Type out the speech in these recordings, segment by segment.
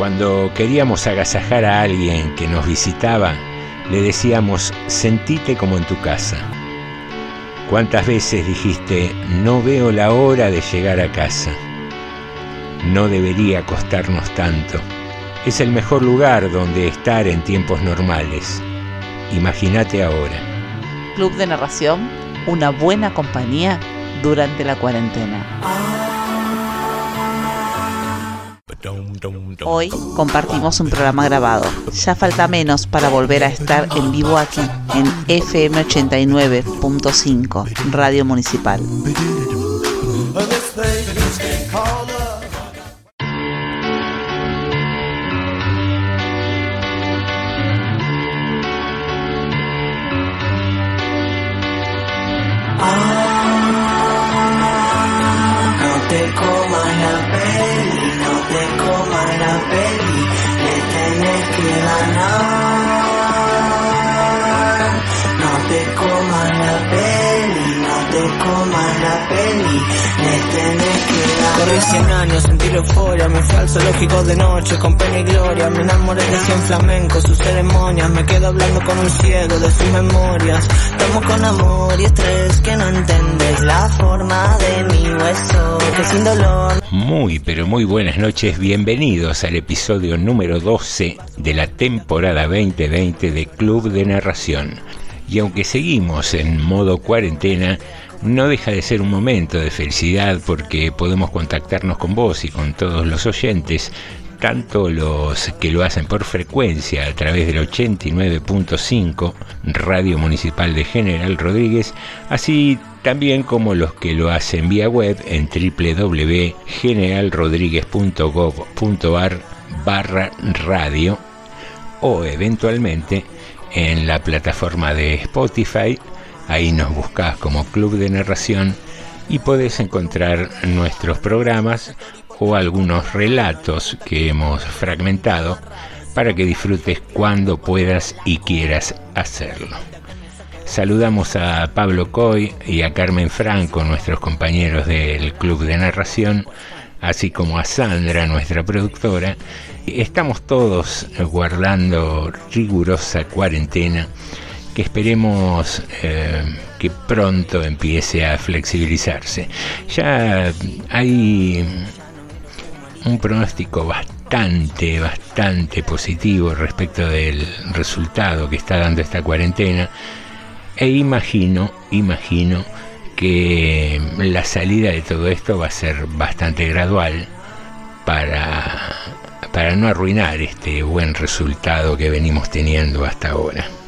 Cuando queríamos agasajar a alguien que nos visitaba, le decíamos, sentite como en tu casa. ¿Cuántas veces dijiste, no veo la hora de llegar a casa? No debería costarnos tanto. Es el mejor lugar donde estar en tiempos normales. Imagínate ahora. Club de Narración, una buena compañía durante la cuarentena. Hoy compartimos un programa grabado. Ya falta menos para volver a estar en vivo aquí, en FM 89.5, Radio Municipal. Corrí 100 años, sentí la euforia, me fui al zoológico de noche con pena y gloria, me enamoré de 100 flamencos, sus ceremonias, me quedo hablando con un ciego de sus memorias, tomo con amor y estrés que no entendés la forma de mi hueso, que sin dolor. Muy, pero muy buenas noches, bienvenidos al episodio número 12 de la temporada 2020 de Club de Narración. Y aunque seguimos en modo cuarentena, no deja de ser un momento de felicidad porque podemos contactarnos con vos y con todos los oyentes, tanto los que lo hacen por frecuencia a través del 89.5 Radio Municipal de General Rodríguez, así también como los que lo hacen vía web en www.generalrodríguez.gov.ar barra radio o eventualmente en la plataforma de Spotify Ahí nos buscas como Club de Narración y podés encontrar nuestros programas o algunos relatos que hemos fragmentado para que disfrutes cuando puedas y quieras hacerlo. Saludamos a Pablo Coy y a Carmen Franco, nuestros compañeros del Club de Narración, así como a Sandra, nuestra productora. Estamos todos guardando rigurosa cuarentena que esperemos eh, que pronto empiece a flexibilizarse. Ya hay un pronóstico bastante, bastante positivo respecto del resultado que está dando esta cuarentena e imagino, imagino que la salida de todo esto va a ser bastante gradual para, para no arruinar este buen resultado que venimos teniendo hasta ahora.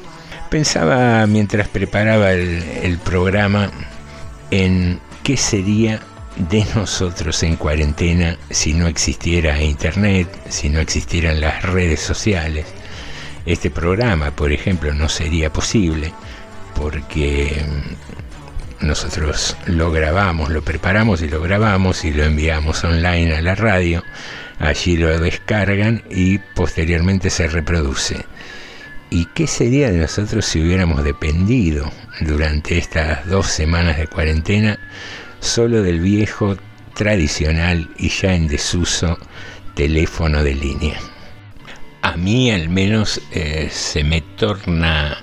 Pensaba mientras preparaba el, programa en qué sería de nosotros en cuarentena si no existiera Internet, si no existieran las redes sociales. Este programa, por ejemplo, no sería posible porque nosotros lo grabamos, lo preparamos y lo grabamos y lo enviamos online a la radio. Allí lo descargan y posteriormente se reproduce. ¿Y qué sería de nosotros si hubiéramos dependido durante estas dos semanas de cuarentena solo del viejo, tradicional y ya en desuso teléfono de línea? A mí al menos eh, se me torna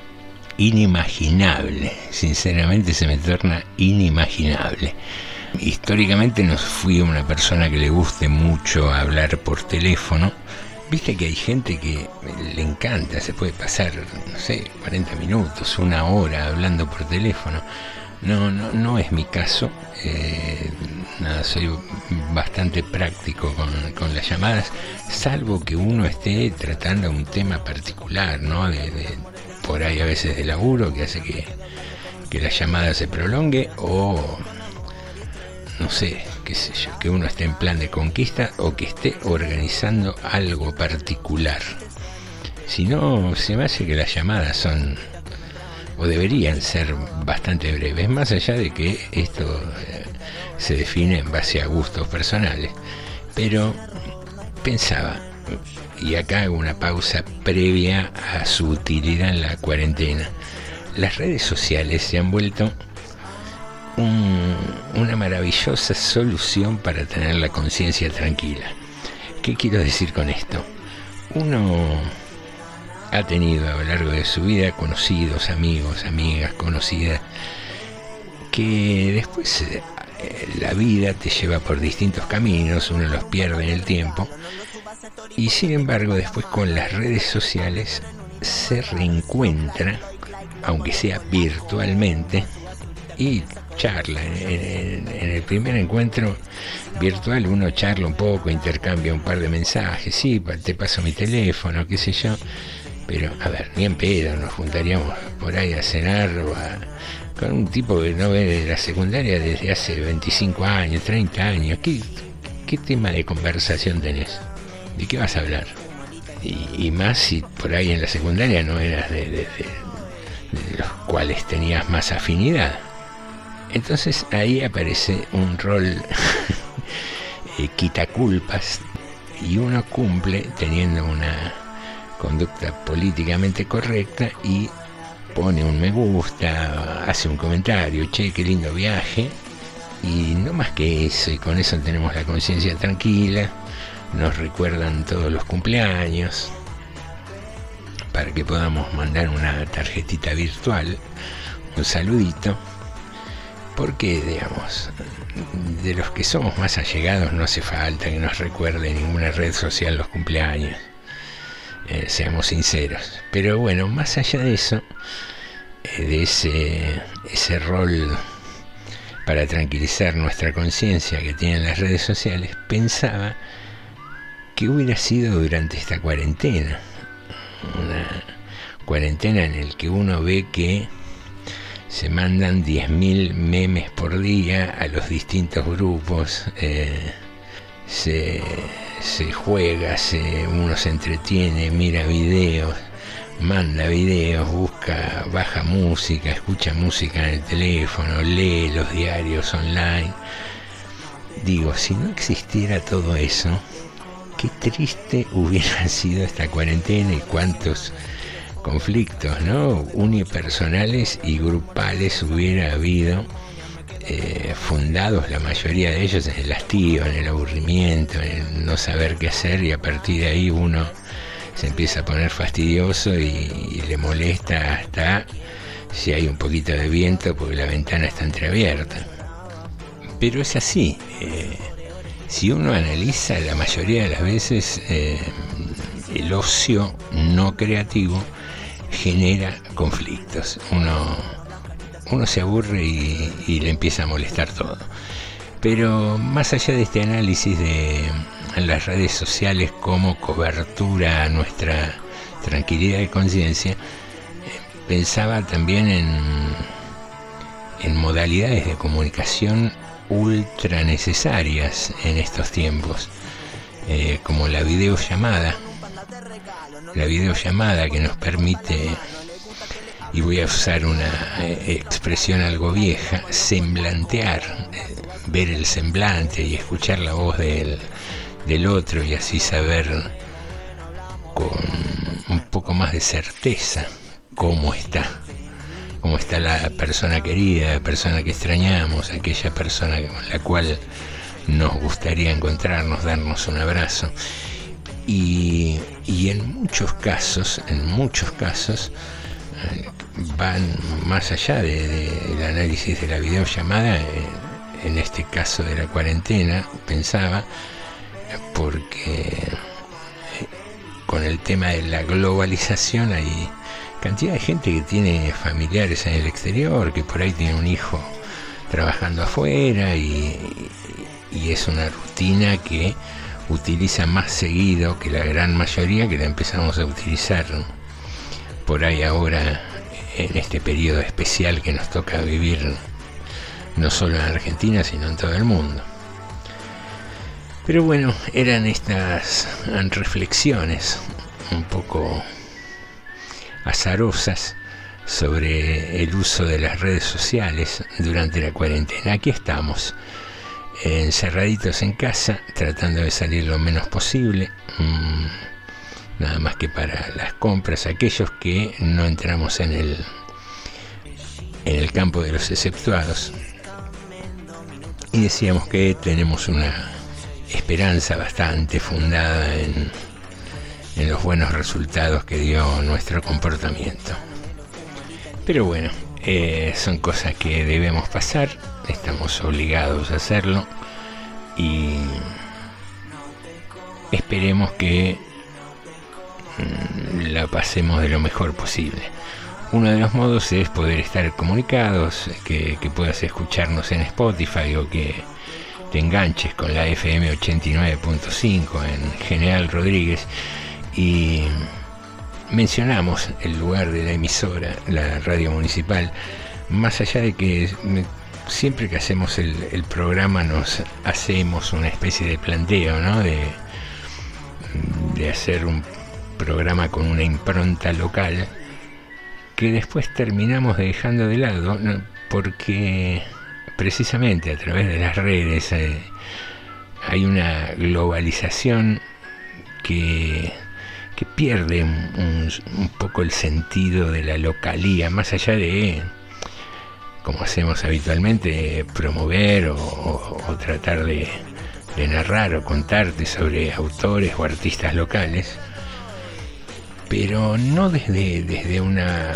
inimaginable, sinceramente se me torna inimaginable. Históricamente no fui una persona que le guste mucho hablar por teléfono, Viste que hay gente que le encanta, se puede pasar, no sé, 40 minutos, una hora hablando por teléfono. No, no, no es mi caso. Eh, nada, soy bastante práctico con, las llamadas, salvo que uno esté tratando un tema particular, ¿no? De, por ahí a veces de laburo que hace que, que la llamada se prolongue o no sé, que uno esté en plan de conquista o que esté organizando algo particular. Si no, se me hace que las llamadas son o deberían ser bastante breves, más allá de que esto eh, se define en base a gustos personales. Pero pensaba, y acá hago una pausa previa a su utilidad en la cuarentena, las redes sociales se han vuelto una maravillosa solución para tener la conciencia tranquila. ¿Qué quiero decir con esto? uno ha tenido a lo largo de su vida conocidos, amigos, amigas, conocidas, que después eh, la vida te lleva por distintos caminos, uno los pierde en el tiempo, y sin embargo después con las redes sociales se reencuentra, aunque sea virtualmente, y charla. En, el primer encuentro virtual uno charla un poco, intercambia un par de mensajes, sí, te paso mi teléfono, qué sé yo. Pero, a ver, ni en pedo, nos juntaríamos por ahí a cenar o con un tipo que no ve de la secundaria desde hace 25 años, 30 años. ¿Qué, qué tema de conversación tenés? ¿De qué vas a hablar? Y, más si por ahí en la secundaria no eras de los cuales tenías más afinidad. Entonces ahí aparece un rol eh, quita culpas y uno cumple teniendo una conducta políticamente correcta y pone un me gusta, hace un comentario, che, qué lindo viaje, y no más que eso, y con eso tenemos la conciencia tranquila, nos recuerdan todos los cumpleaños, para que podamos mandar una tarjetita virtual, un saludito, porque, digamos, de los que somos más allegados no hace falta que nos recuerde ninguna red social los cumpleaños. Eh, seamos sinceros. Pero bueno, más allá de eso, eh, de ese, ese rol para tranquilizar nuestra conciencia que tienen las redes sociales, pensaba que hubiera sido durante esta cuarentena. Una cuarentena en el que uno ve que se mandan 10.000 memes por día a los distintos grupos, eh, se, juega, se, uno se entretiene, mira videos, manda videos, busca, baja música, escucha música en el teléfono, lee los diarios online. Digo, si no existiera todo eso, qué triste hubiera sido esta cuarentena y cuántos conflictos ¿no? unipersonales y grupales hubiera habido, eh, fundados la mayoría de ellos en el hastío, en el aburrimiento, en no saber qué hacer y a partir de ahí uno se empieza a poner fastidioso y, le molesta hasta si hay un poquito de viento porque la ventana está entreabierta. Pero es así. Eh, si uno analiza la mayoría de las veces eh, el ocio no creativo genera conflictos. Uno, uno se aburre y, le empieza a molestar todo. Pero más allá de este análisis de las redes sociales como cobertura a nuestra tranquilidad de conciencia, pensaba también en, en modalidades de comunicación ultra necesarias en estos tiempos, eh, como la videollamada, la videollamada que nos permite, y voy a usar una eh, expresión algo vieja, semblantear, eh, ver el semblante y escuchar la voz del, del otro y así saber con un poco más de certeza cómo está, cómo está la persona querida, la persona que extrañamos, aquella persona con la cual nos gustaría encontrarnos, darnos un abrazo. Y, en muchos casos, en muchos casos, eh, van más allá del análisis de la videollamada, eh, en este caso de la cuarentena, pensaba, porque con el tema de la globalización hay cantidad de gente que tiene familiares en el exterior, que por ahí tiene un hijo trabajando afuera y es una rutina que utiliza más seguido que la gran mayoría que la empezamos a utilizar por ahí ahora en este periodo especial que nos toca vivir no solo en Argentina sino en todo el mundo. Pero bueno, eran estas reflexiones un poco azarosas sobre el uso de las redes sociales durante la cuarentena. Aquí estamos encerraditos en casa, tratando de salir lo menos posible, mm, nada más que para las compras, aquellos que no entramos en el, en el campo de los exceptuados. Y decíamos que tenemos una esperanza bastante fundada en, en los buenos resultados que dio nuestro comportamiento. Pero bueno, eh, son cosas que debemos pasar, estamos obligados a hacerlo y esperemos que mm, la pasemos de lo mejor posible. Uno de los modos es poder estar comunicados, que, que puedas escucharnos en Spotify o que te enganches con la FM 89.5 en General Rodríguez y mencionamos el lugar de la emisora, la radio municipal, más allá de que siempre que hacemos el, programa nos hacemos una especie de planteo, ¿no? De, hacer un programa con una impronta local que después terminamos dejando de lado porque precisamente a través de las redes eh, hay una globalización que, que pierde un, poco el sentido de la localía, más allá de, como hacemos habitualmente, promover o, tratar de, narrar o contarte sobre autores o artistas locales pero no desde, desde una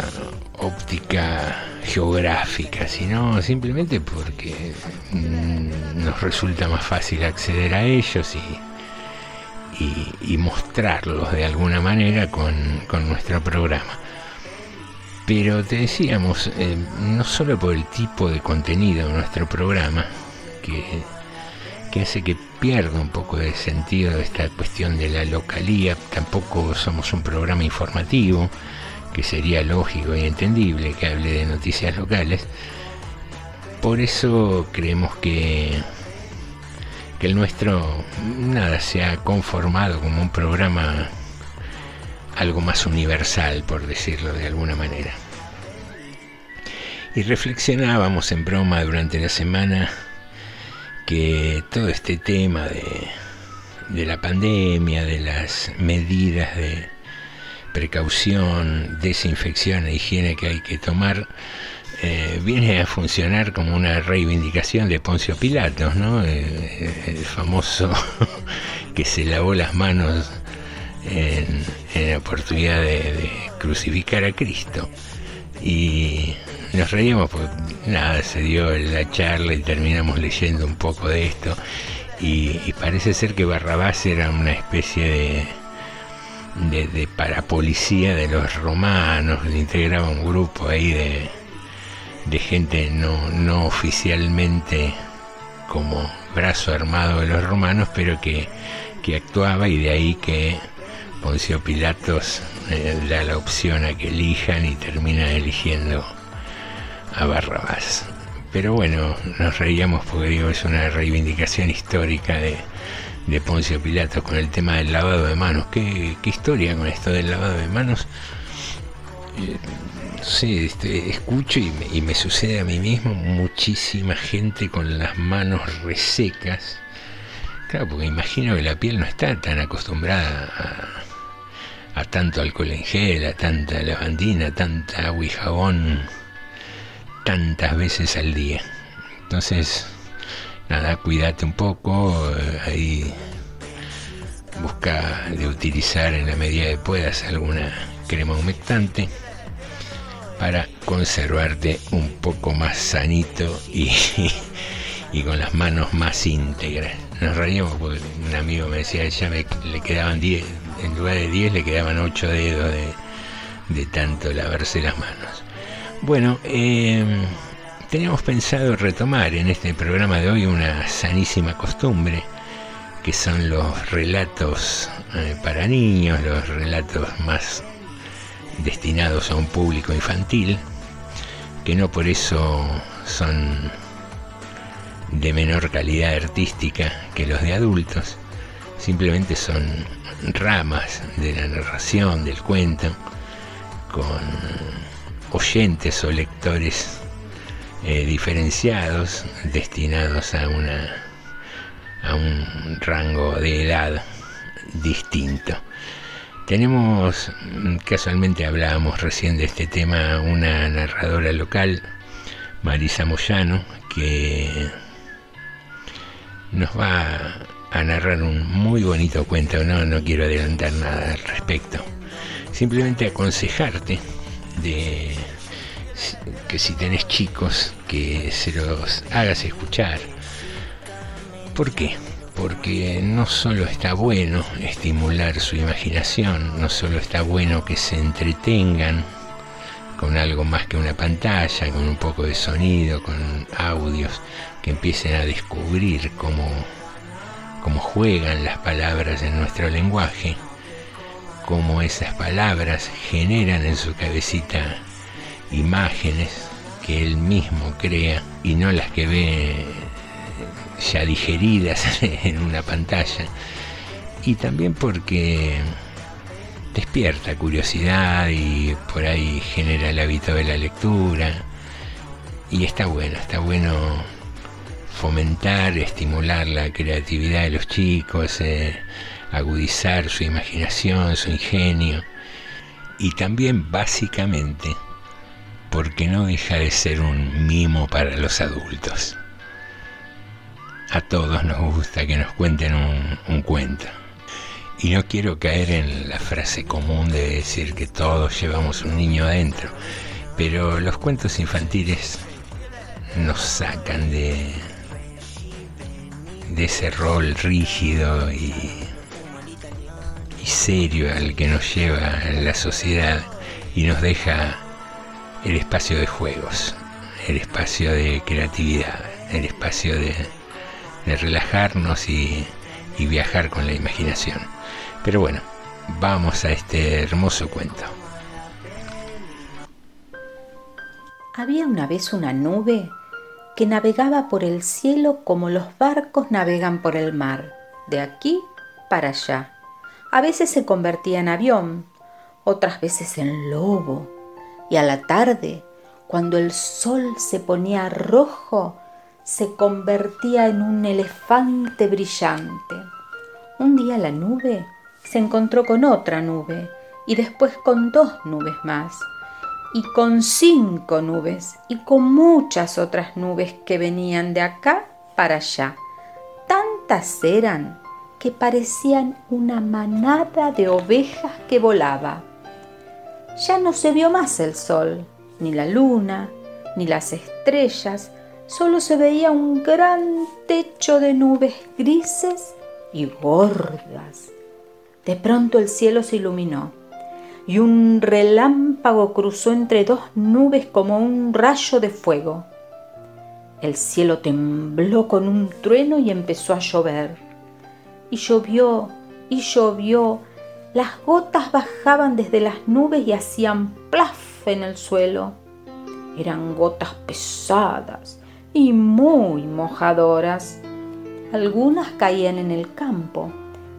óptica geográfica, sino simplemente porque mm, nos resulta más fácil acceder a ellos y, mostrarlos de alguna manera con, nuestro programa. Pero te decíamos, eh, no solo por el tipo de contenido de nuestro programa, que que hace que pierda un poco de sentido esta cuestión de la localía. Tampoco somos un programa informativo, que sería lógico y entendible que hable de noticias locales. Por eso creemos que, que el nuestro nada se ha conformado como un programa algo más universal, por decirlo de alguna manera. Y reflexionábamos en broma durante la semana que todo este tema de, la pandemia, de las medidas de precaución, desinfección e higiene que hay que tomar, eh, viene a funcionar como una reivindicación de Poncio Pilatos, ¿no? Eh, el, famoso que se lavó las manos en, la oportunidad de, de, crucificar a Cristo. Y nos reíamos porque nada, se dio la charla y terminamos leyendo un poco de esto. Y, parece ser que Barrabás era una especie de, de, parapolicía de los romanos, integraba un grupo ahí de, de gente no, no oficialmente como brazo armado de los romanos, pero que, que actuaba y de ahí que Poncio Pilatos eh, da la opción a que elijan y termina eligiendo a Barrabás. Pero bueno, nos reíamos porque digo, es una reivindicación histórica de, de Poncio Pilatos con el tema del lavado de manos. ¿Qué, historia con esto del lavado de manos? Eh, sí, este, escucho y me, y me, sucede a mí mismo muchísima gente con las manos resecas. Claro, porque imagino que la piel no está tan acostumbrada a, a tanto alcohol en gel, a tanta lavandina, a tanta agua y jabón tantas veces al día. Entonces, nada, cuídate un poco, eh, ahí busca de utilizar en la medida que puedas alguna crema humectante para conservarte un poco más sanito y, y con las manos más íntegras. Nos reíamos porque un amigo me decía, ya me, le quedaban 10, en lugar de 10 le quedaban 8 dedos de, de tanto lavarse las manos. Bueno, eh, teníamos pensado retomar en este programa de hoy una sanísima costumbre, que son los relatos eh, para niños, los relatos más destinados a un público infantil, que no por eso son de menor calidad artística que los de adultos, simplemente son ramas de la narración, del cuento, con oyentes o lectores eh, diferenciados destinados a una a un rango de edad distinto. Tenemos, mm, casualmente hablábamos recién de este tema, una narradora local, Marisa Moyano, que nos va a narrar un muy bonito cuento, no, no quiero adelantar nada al respecto. Simplemente aconsejarte de que si tenés chicos, que se los hagas escuchar. ¿Por qué? Porque no solo está bueno estimular su imaginación, no solo está bueno que se entretengan con algo más que una pantalla, con un poco de sonido, con audios, que empiecen a descubrir cómo, juegan las palabras en nuestro lenguaje, cómo esas palabras generan en su cabecita imágenes que él mismo crea y no las que ve ya digeridas en una pantalla. Y también porque despierta curiosidad y por ahí genera el hábito de la lectura. Y está bueno, está bueno fomentar, estimular la creatividad de los chicos, eh, agudizar su imaginación, su ingenio. Y también básicamente porque no deja de ser un mimo para los adultos. A todos nos gusta que nos cuenten un, un cuento. Y no quiero caer en la frase común de decir que todos llevamos un niño adentro, pero los cuentos infantiles nos sacan de, de ese rol rígido y, y serio al que nos lleva la sociedad y nos deja el espacio de juegos, el espacio de creatividad, el espacio de, relajarnos y, y viajar con la imaginación. Pero bueno, vamos a este hermoso cuento. Había una vez una nube que navegaba por el cielo como los barcos navegan por el mar, de aquí para allá. A veces se convertía en avión, otras veces en lobo, y a la tarde, cuando el sol se ponía rojo, se convertía en un elefante brillante. Un día la nube se encontró con otra nube y después con dos nubes más y con cinco nubes y con muchas otras nubes que venían de acá para allá. Tantas eran que parecían una manada de ovejas que volaba. Ya no se vio más el sol, ni la luna, ni las estrellas, solo se veía un gran techo de nubes grises y gordas. De pronto el cielo se iluminó y un relámpago cruzó entre dos nubes como un rayo de fuego. El cielo tembló con un trueno y empezó a llover. Y llovió, y llovió. Las gotas bajaban desde las nubes y hacían plaf en el suelo. Eran gotas pesadas y muy mojadoras. Algunas caían en el campo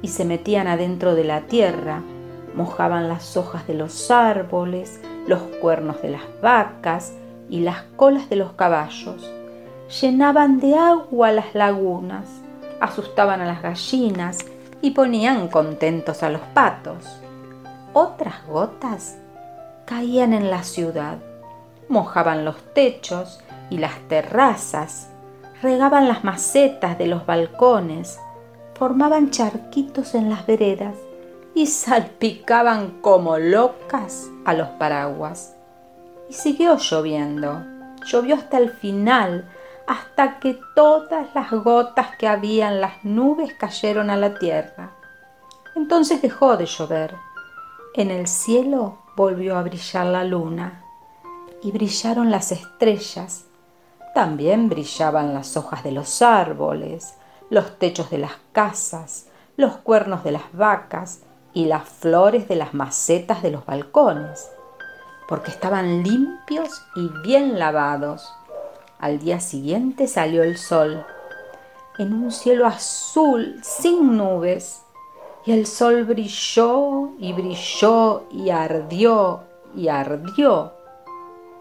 y se metían adentro de la tierra mojaban las hojas de los árboles, los cuernos de las vacas y las colas de los caballos. Llenaban de agua las lagunas, asustaban a las gallinas y ponían contentos a los patos. Otras gotas caían en la ciudad, mojaban los techos y las terrazas, regaban las macetas de los balcones, formaban charquitos en las veredas y salpicaban como locas a los paraguas. Y siguió lloviendo. Llovió hasta el final, hasta que todas las gotas que había en las nubes cayeron a la tierra. Entonces dejó de llover. En el cielo volvió a brillar la luna y brillaron las estrellas. También brillaban las hojas de los árboles, los techos de las casas, los cuernos de las vacas y las flores de las macetas de los balcones, porque estaban limpios y bien lavados. Al día siguiente salió el sol, en un cielo azul sin nubes, y el sol brilló y brilló y ardió y ardió.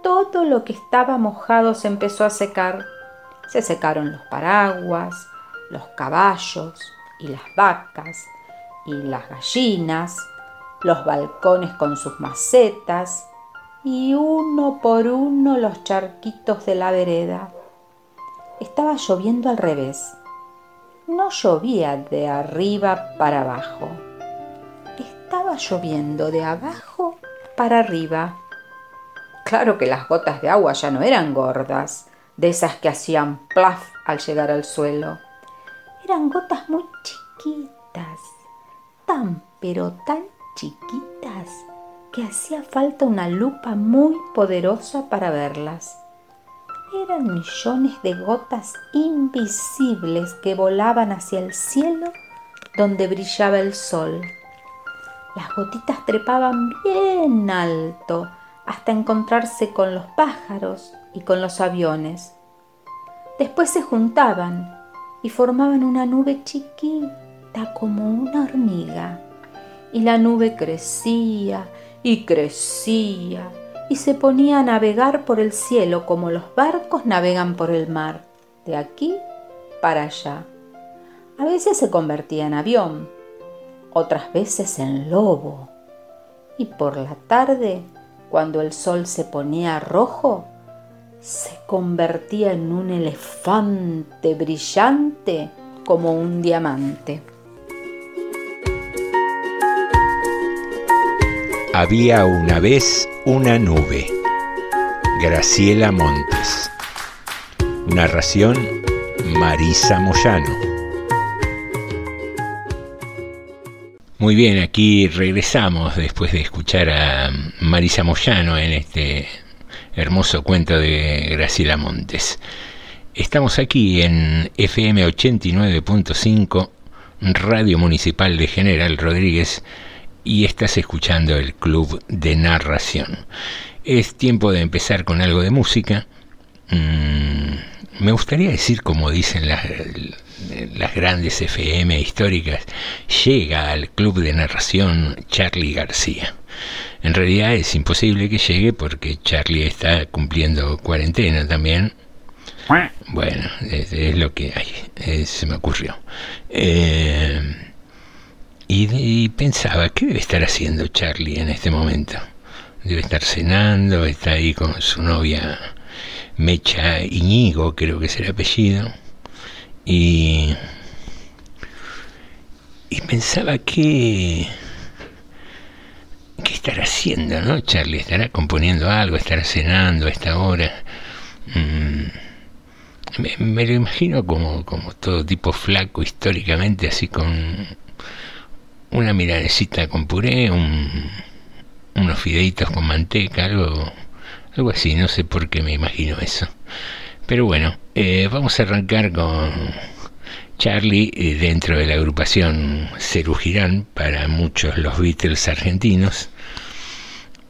Todo lo que estaba mojado se empezó a secar. Se secaron los paraguas, los caballos y las vacas, y las gallinas, los balcones con sus macetas y uno por uno los charquitos de la vereda. Estaba lloviendo al revés. no llovía de arriba para abajo. Estaba lloviendo de abajo para arriba. Claro que las gotas de agua ya no eran gordas, de esas que hacían plaf al llegar al suelo. Eran gotas muy chiquitas, tan pero tan chiquitas que hacía falta una lupa muy poderosa para verlas. Eran millones de gotas invisibles que volaban hacia el cielo donde brillaba el sol. Las gotitas trepaban bien alto hasta encontrarse con los pájaros y con los aviones. Después se juntaban y formaban una nube chiquita como una hormiga. Y la nube crecía y crecía y se ponía a navegar por el cielo como los barcos navegan por el mar, de aquí para allá. A veces se convertía en avión, otras veces en lobo. Y por la tarde, cuando el sol se ponía rojo, se convertía en un elefante brillante como un diamante. Había una vez una nube. Graciela Montes. Narración Marisa Moyano. Muy bien, aquí regresamos después de escuchar a Marisa Moyano en este hermoso cuento de Graciela Montes. Estamos aquí en FM 89.5, Radio Municipal de General Rodríguez, y estás escuchando el Club de Narración. Es tiempo de empezar con algo de música. Mm, me gustaría decir, como dicen las, las grandes FM históricas, llega al Club de Narración Charlie García. En realidad es imposible que llegue porque Charlie está cumpliendo cuarentena también. Bueno, es, lo que hay, se me ocurrió. Eh, y, pensaba, ¿qué debe estar haciendo Charlie en este momento? Debe estar cenando, está ahí con su novia Mecha Iñigo, creo que es el apellido. Y, y pensaba que... ¿Qué estará haciendo, no? Charlie estará componiendo algo, estará cenando a esta hora. Mm, me, me, lo imagino como, como todo tipo flaco históricamente, así con una milanecita con puré, unos fideitos con manteca, algo, algo así, no sé por qué me imagino eso. Pero bueno, eh, vamos a arrancar con Charlie eh, dentro de la agrupación Girán, para muchos los Beatles argentinos,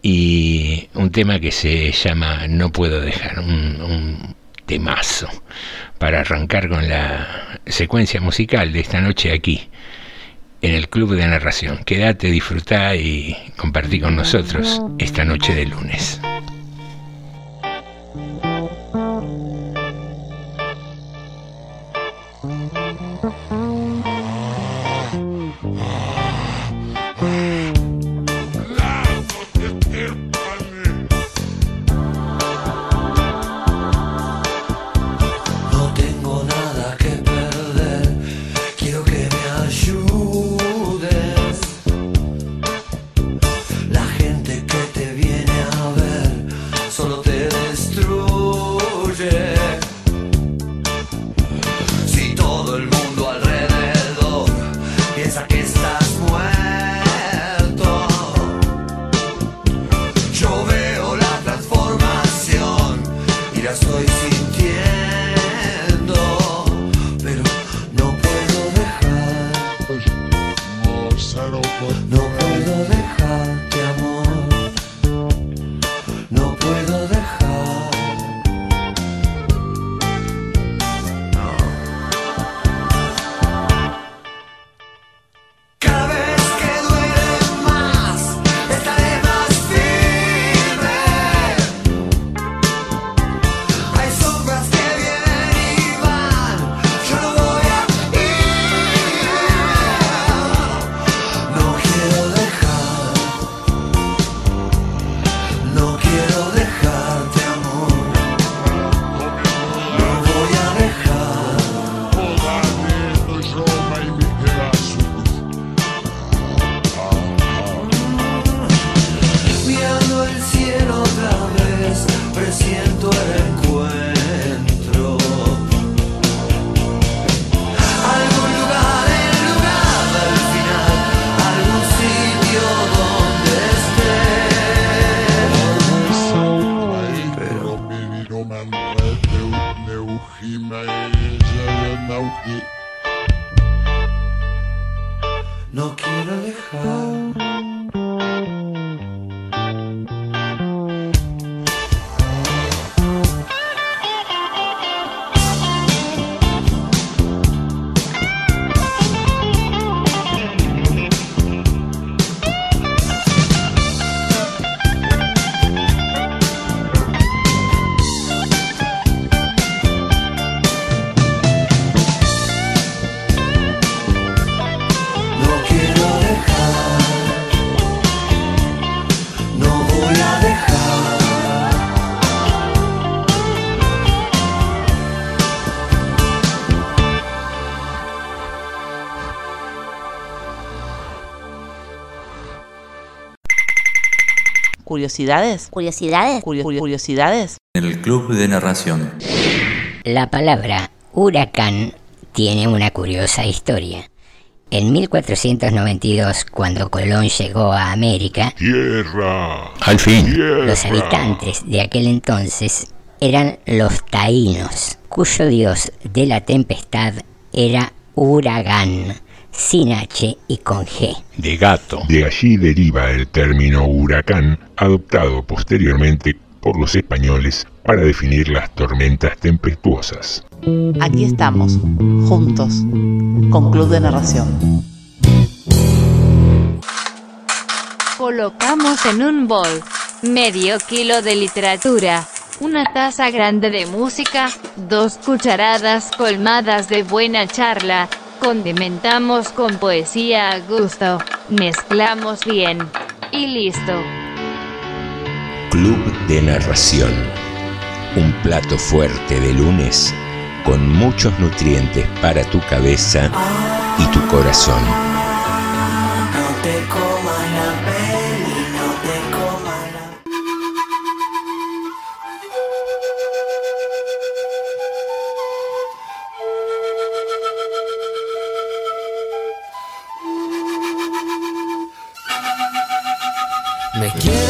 y un tema que se llama No puedo dejar, un, un temazo, para arrancar con la secuencia musical de esta noche aquí en el Club de Narración. Quédate, disfruta y compartí con nosotros esta noche de lunes. ¿Curiosidades? ¿Curiosidades? ¿Curiosidades? En el club de narración. La palabra huracán tiene una curiosa historia. En 1492, cuando Colón llegó a América, ¡Tierra! Al fin. los habitantes de aquel entonces eran los taínos, cuyo dios de la tempestad era Huragán sin H y con G. De gato. De allí deriva el término huracán, adoptado posteriormente por los españoles para definir las tormentas tempestuosas. Aquí estamos, juntos, con Club de Narración. Colocamos en un bol medio kilo de literatura, una taza grande de música, dos cucharadas colmadas de buena charla, condimentamos con poesía a gusto, mezclamos bien y listo. Club de Narración. Un plato fuerte de lunes con muchos nutrientes para tu cabeza y tu corazón. Me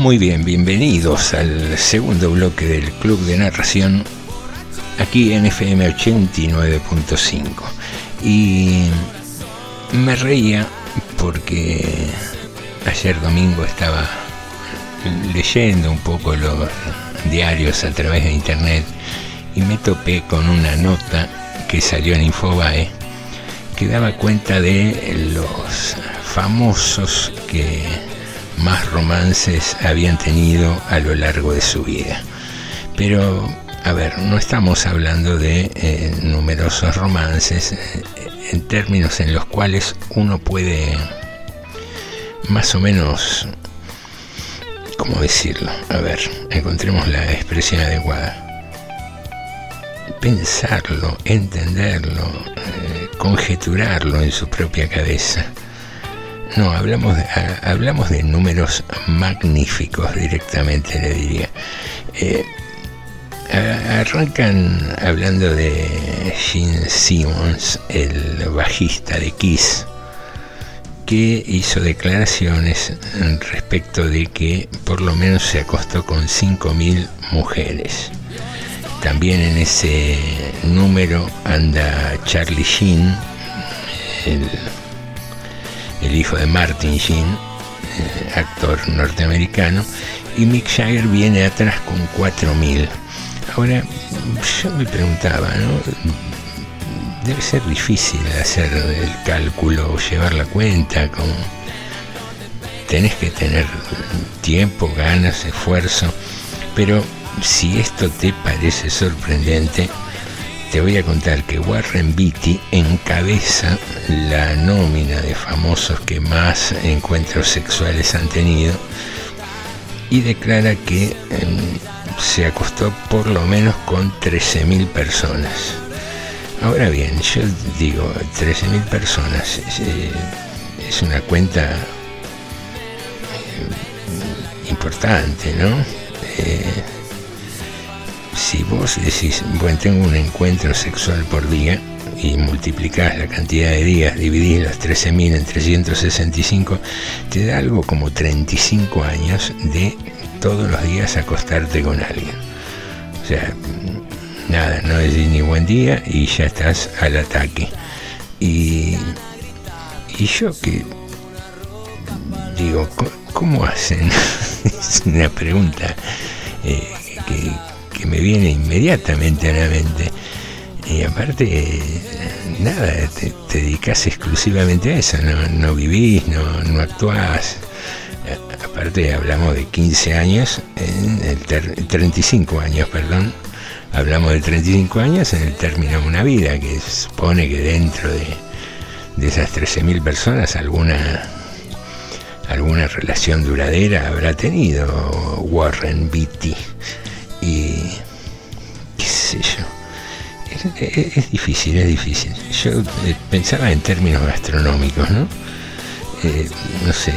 Muy bien, bienvenidos al segundo bloque del Club de Narración aquí en FM 89.5. Y me reía porque ayer domingo estaba leyendo un poco los diarios a través de internet y me topé con una nota que salió en Infobae que daba cuenta de los famosos que más romances habían tenido a lo largo de su vida. Pero, a ver, no estamos hablando de eh, numerosos romances eh, en términos en los cuales uno puede más o menos, ¿cómo decirlo? A ver, encontremos la expresión adecuada. Pensarlo, entenderlo, eh, conjeturarlo en su propia cabeza. No, hablamos de, ha- hablamos de números magníficos directamente, le diría. Eh, arrancan hablando de Gene Simmons, el bajista de Kiss, que hizo declaraciones respecto de que por lo menos se acostó con 5.000 mujeres. También en ese número anda Charlie Sheen, el el hijo de Martin Sheen, eh, actor norteamericano, y Mick Jagger viene atrás con 4.000. Ahora, yo me preguntaba, ¿no? Debe ser difícil hacer el cálculo o llevar la cuenta, como tenés que tener tiempo, ganas, esfuerzo, pero si esto te parece sorprendente, te voy a contar que Warren Beatty encabeza la nómina de famosos que más encuentros sexuales han tenido y declara que em, se acostó por lo menos con 13.000 personas. Ahora bien, yo digo, 13.000 personas eh, es una cuenta eh, importante, ¿no? Si vos decís, bueno, tengo un encuentro sexual por día y multiplicás la cantidad de días, dividís los 13.000 en 365, te da algo como 35 años de todos los días acostarte con alguien. O sea, nada, no decís ni buen día y ya estás al ataque. Y, y yo que digo, ¿cómo hacen? es una pregunta eh, que, que me viene inmediatamente a la mente. Y aparte, nada, te, dedicas exclusivamente a eso, no, vivís, no, no actuás. Aparte hablamos de 15 años, en el 35 años, perdón, hablamos de 35 años en el término de una vida, que supone que dentro de, de esas 13.000 personas alguna alguna relación duradera habrá tenido Warren Beatty y. Es, difícil, es difícil. Yo eh, pensaba en términos gastronómicos, ¿no? Eh, no sé,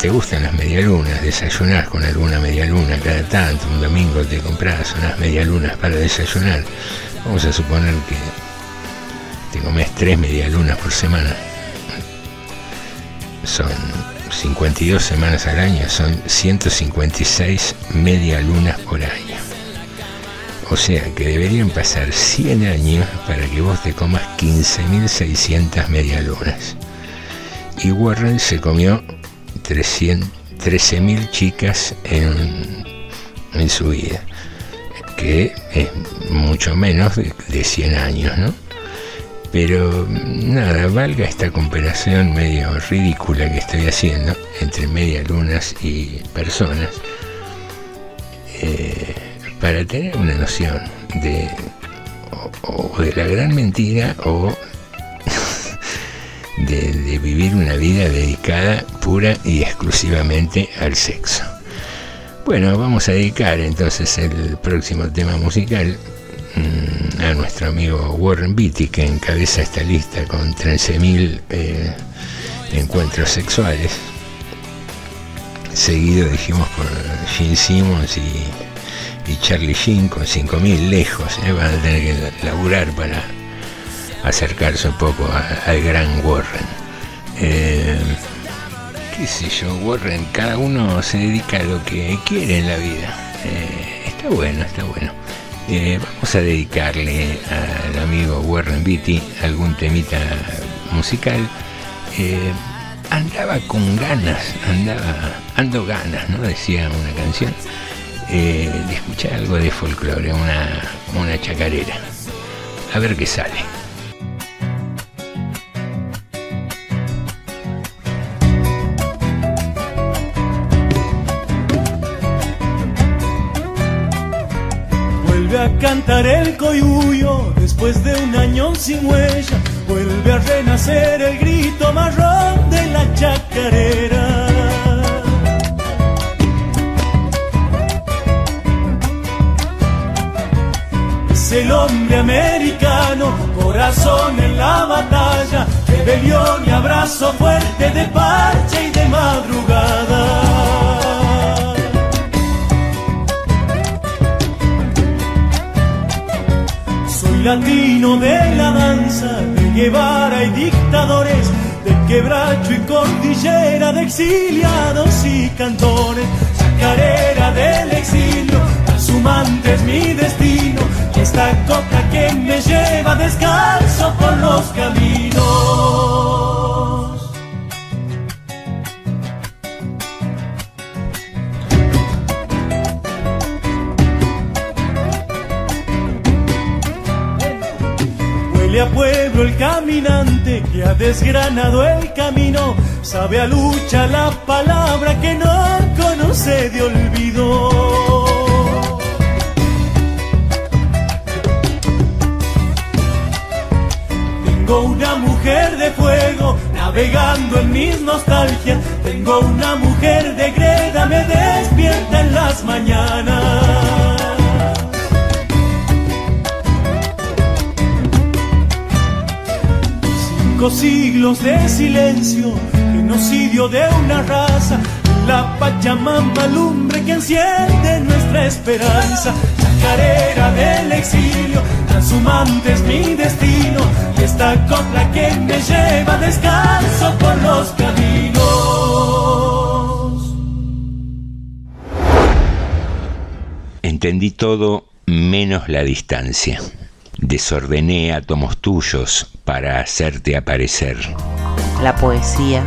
¿te gustan las medialunas? ¿Desayunás con alguna medialuna cada tanto? Un domingo te compras unas medialunas para desayunar. Vamos a suponer que te comes tres medialunas por semana. Son 52 semanas al año, son 156 medialunas por año. O sea que deberían pasar 100 años para que vos te comas 15.600 medialunas. Y Warren se comió 13.000 chicas en, en, su vida, que es mucho menos de, de 100 años, ¿no? Pero nada, valga esta comparación medio ridícula que estoy haciendo entre medialunas y personas. Eh, para tener una noción de la gran mentira o de, vivir una vida dedicada pura y exclusivamente al sexo. Bueno, vamos a dedicar entonces el próximo tema musical mm, a nuestro amigo Warren Beatty, que encabeza esta lista con 13.000 eh, encuentros sexuales. Seguido dijimos por Gene Simmons y y Charlie Sheen con 5.000 lejos, ¿eh? van a tener que laburar para acercarse un poco al gran Warren. Eh, qué sé yo, Warren, cada uno se dedica a lo que quiere en la vida. Eh, está bueno, está bueno. vamos a dedicarle al amigo Warren Beatty algún temita musical. andaba con ganas, andaba, ando ganas, ¿no? Decía una canción eh, de escuchar algo de folclore, una, una chacarera. A ver qué sale. Vuelve a cantar el coyuyo después de un año sin huella. Vuelve a renacer el grito marrón de la chacarera. El hombre americano, corazón en la batalla, rebelión y abrazo fuerte de parche y de madrugada. Soy latino de la danza, de Guevara y dictadores, de quebracho y cordillera, de exiliados y cantores, sacarera del exilio, sumante es mi destino esta coca que me lleva descalzo por los caminos. Huele a pueblo el caminante que ha desgranado el camino, sabe a lucha la palabra que no conoce de olvido. Navegando en mis nostalgias. Tengo una mujer de greda, me despierta en las mañanas. Cinco siglos de silencio, genocidio de una raza, la Pachamama lumbre que enciende nuestra esperanza, chacarera del exilio, transhumante es mi destino, esta copla que me lleva descanso por los caminos. Entendí todo menos la distancia. Desordené átomos tuyos para hacerte aparecer. La poesía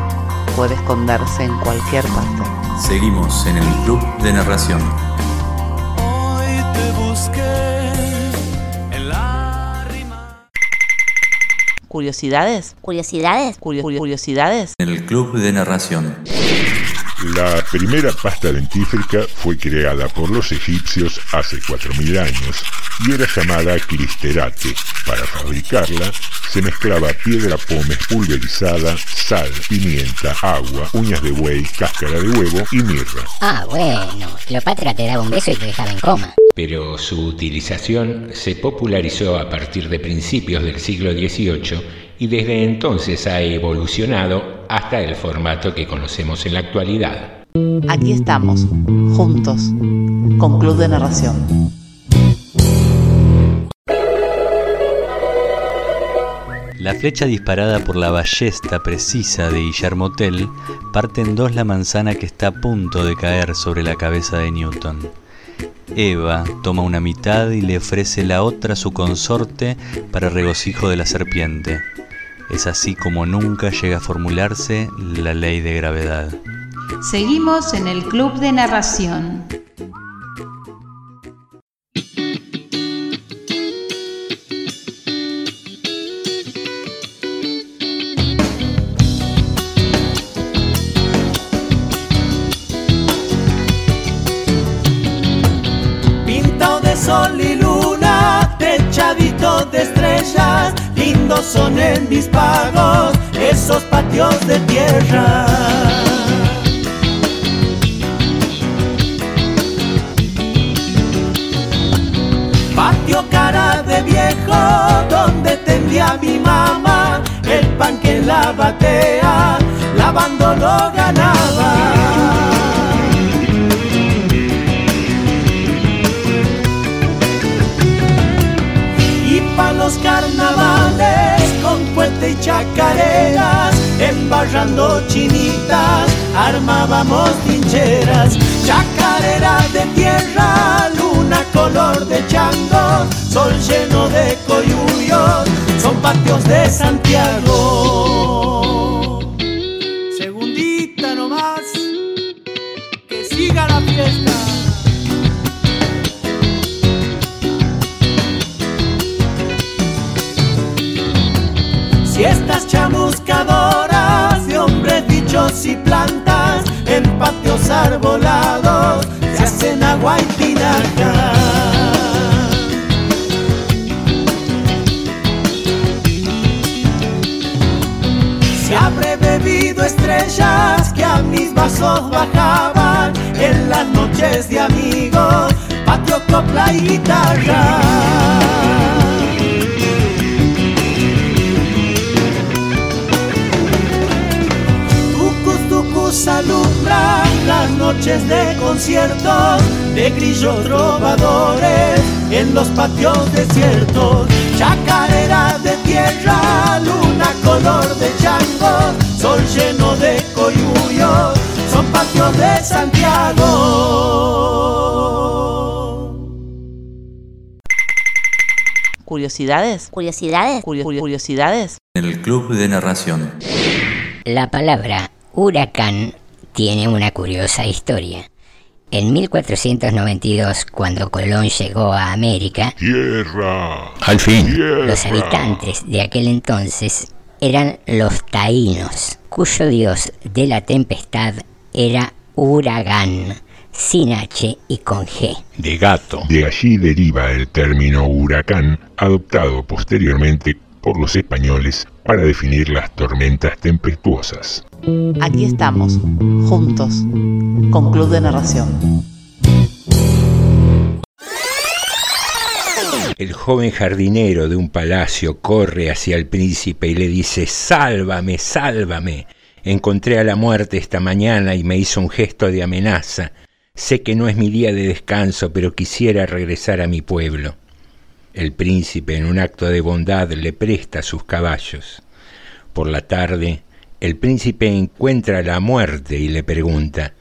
puede esconderse en cualquier parte. Seguimos en el Club de Narración. Hoy te busqué ¿Curiosidades? ¿Curiosidades? Curio- curio- ¿Curiosidades? En el Club de Narración. La primera pasta dentífrica fue creada por los egipcios hace 4.000 años y era llamada clisterate. Para fabricarla se mezclaba piedra pómez pulverizada, sal, pimienta, agua, uñas de buey, cáscara de huevo y mirra. Ah, bueno. Cleopatra te daba un beso y te dejaba en coma. Pero su utilización se popularizó a partir de principios del siglo XVIII y desde entonces ha evolucionado hasta el formato que conocemos en la actualidad. Aquí estamos, juntos, con Club de Narración. La flecha disparada por la ballesta precisa de Guillermo Tell parte en dos la manzana que está a punto de caer sobre la cabeza de Newton. Eva toma una mitad y le ofrece la otra a su consorte para regocijo de la serpiente. Es así como nunca llega a formularse la ley de gravedad. Seguimos en el Club de Narración. Estrellas, lindos son en mis pagos esos patios de tierra. Patio cara de viejo, donde tendía mi mamá, el pan que la batea, lavando lo ganaba. Chacareras, embarrando chinitas, armábamos trincheras, chacarera de tierra, luna color de chango, sol lleno de coyuyos, son patios de Santiago. Patios desiertos. Chacarera de tierra, luna color de chango, sol lleno de coyuyos, son patios de Santiago. ¿Curiosidades? ¿Curiosidades? Curio- curio- ¿Curiosidades? En el Club de Narración. La palabra huracán tiene una curiosa historia. En 1492, cuando Colón llegó a América, ¡Tierra! Al fin, ¡Tierra! los habitantes de aquel entonces eran los taínos, cuyo dios de la tempestad era Uragán, sin H y con G. de gato. De allí deriva el término huracán, adoptado posteriormente por los españoles para definir las tormentas tempestuosas. Aquí estamos, juntos, con Club de Narración. El joven jardinero de un palacio corre hacia el príncipe y le dice, Sálvame, sálvame. Encontré a la muerte esta mañana y me hizo un gesto de amenaza. Sé que no es mi día de descanso, pero quisiera regresar a mi pueblo. El príncipe, en un acto de bondad, le presta sus caballos. Por la tarde, el príncipe encuentra a la muerte y le pregunta,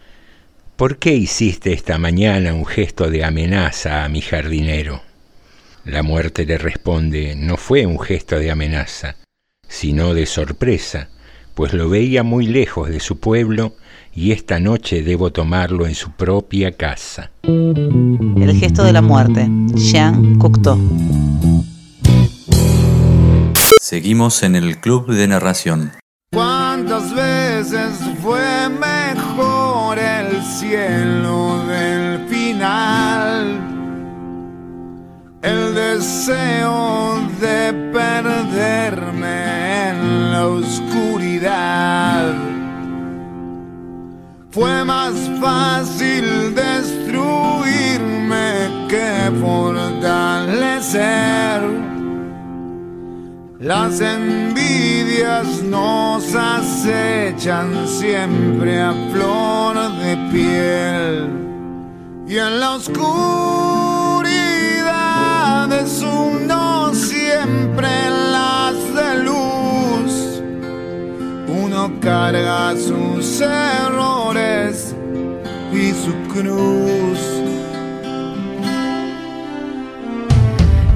¿Por qué hiciste esta mañana un gesto de amenaza a mi jardinero? La muerte le responde, no fue un gesto de amenaza, sino de sorpresa, pues lo veía muy lejos de su pueblo y esta noche debo tomarlo en su propia casa. El gesto de la muerte, Jean Cocteau. Seguimos en el Club de Narración. ¿Cuántas veces fue mejor el cielo del final? El deseo de perderme en la oscuridad. Fue más fácil destruirme que fortalecer. Las envidias nos acechan siempre a flor de piel y en la oscuridad es uno siempre Uno carga sus errores y su cruz.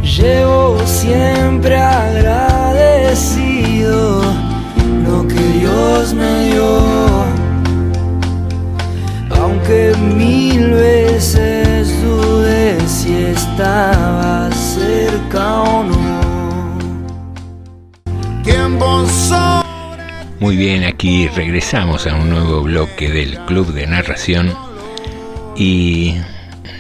Llevo siempre agradecido lo que Dios me dio, aunque mil veces dudé si estaba cerca o no. Tiempo Muy bien, aquí regresamos a un nuevo bloque del Club de Narración y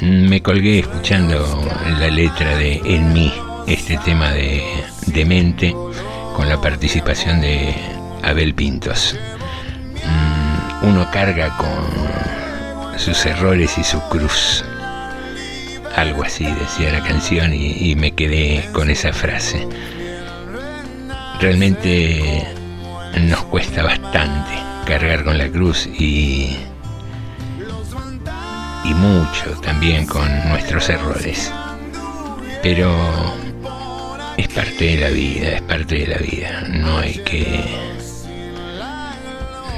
me colgué escuchando la letra de En mí, este tema de Demente, con la participación de Abel Pintos. Mm, uno carga con sus errores y su cruz. Algo así decía la canción y, y me quedé con esa frase. Realmente nos cuesta bastante cargar con la cruz y y mucho también con nuestros errores. Pero es parte de la vida, es parte de la vida. No hay que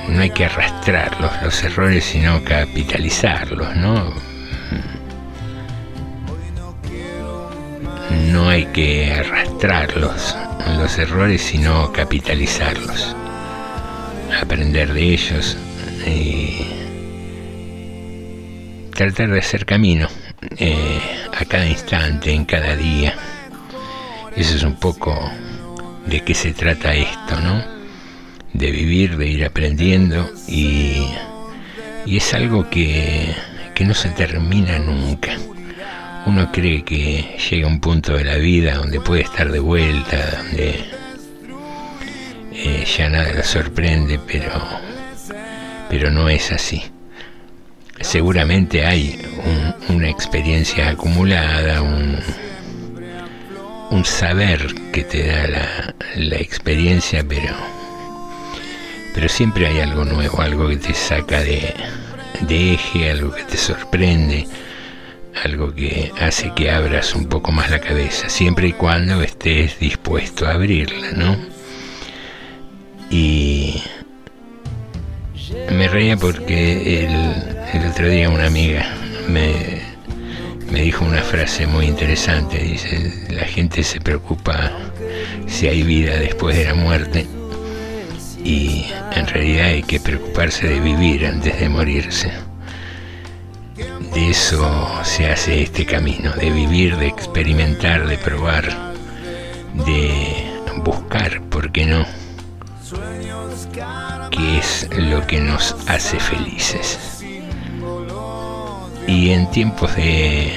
no hay que arrastrarlos los errores, sino capitalizarlos, ¿no? No hay que arrastrarlos los errores, sino capitalizarlos. Aprender de ellos y tratar de hacer camino eh, a cada instante, en cada día. Eso es un poco de qué se trata esto, ¿no? De vivir, de ir aprendiendo y, y es algo que, que no se termina nunca. Uno cree que llega un punto de la vida donde puede estar de vuelta, donde eh, ya nada lo sorprende, pero, pero no es así seguramente hay una experiencia acumulada, un, saber que te da la, experiencia, pero, pero siempre hay algo nuevo, algo que te saca de, de eje, algo que te sorprende, algo que hace que abras un poco más la cabeza, siempre y cuando estés dispuesto a abrirla, ¿no? Y me reía porque el, otro día una amiga me, me dijo una frase muy interesante. Dice, la gente se preocupa si hay vida después de la muerte y en realidad hay que preocuparse de vivir antes de morirse. De eso se hace este camino, de vivir, de experimentar, de probar, de buscar, ¿por qué no? Qué es lo que nos hace felices. Y en tiempos de,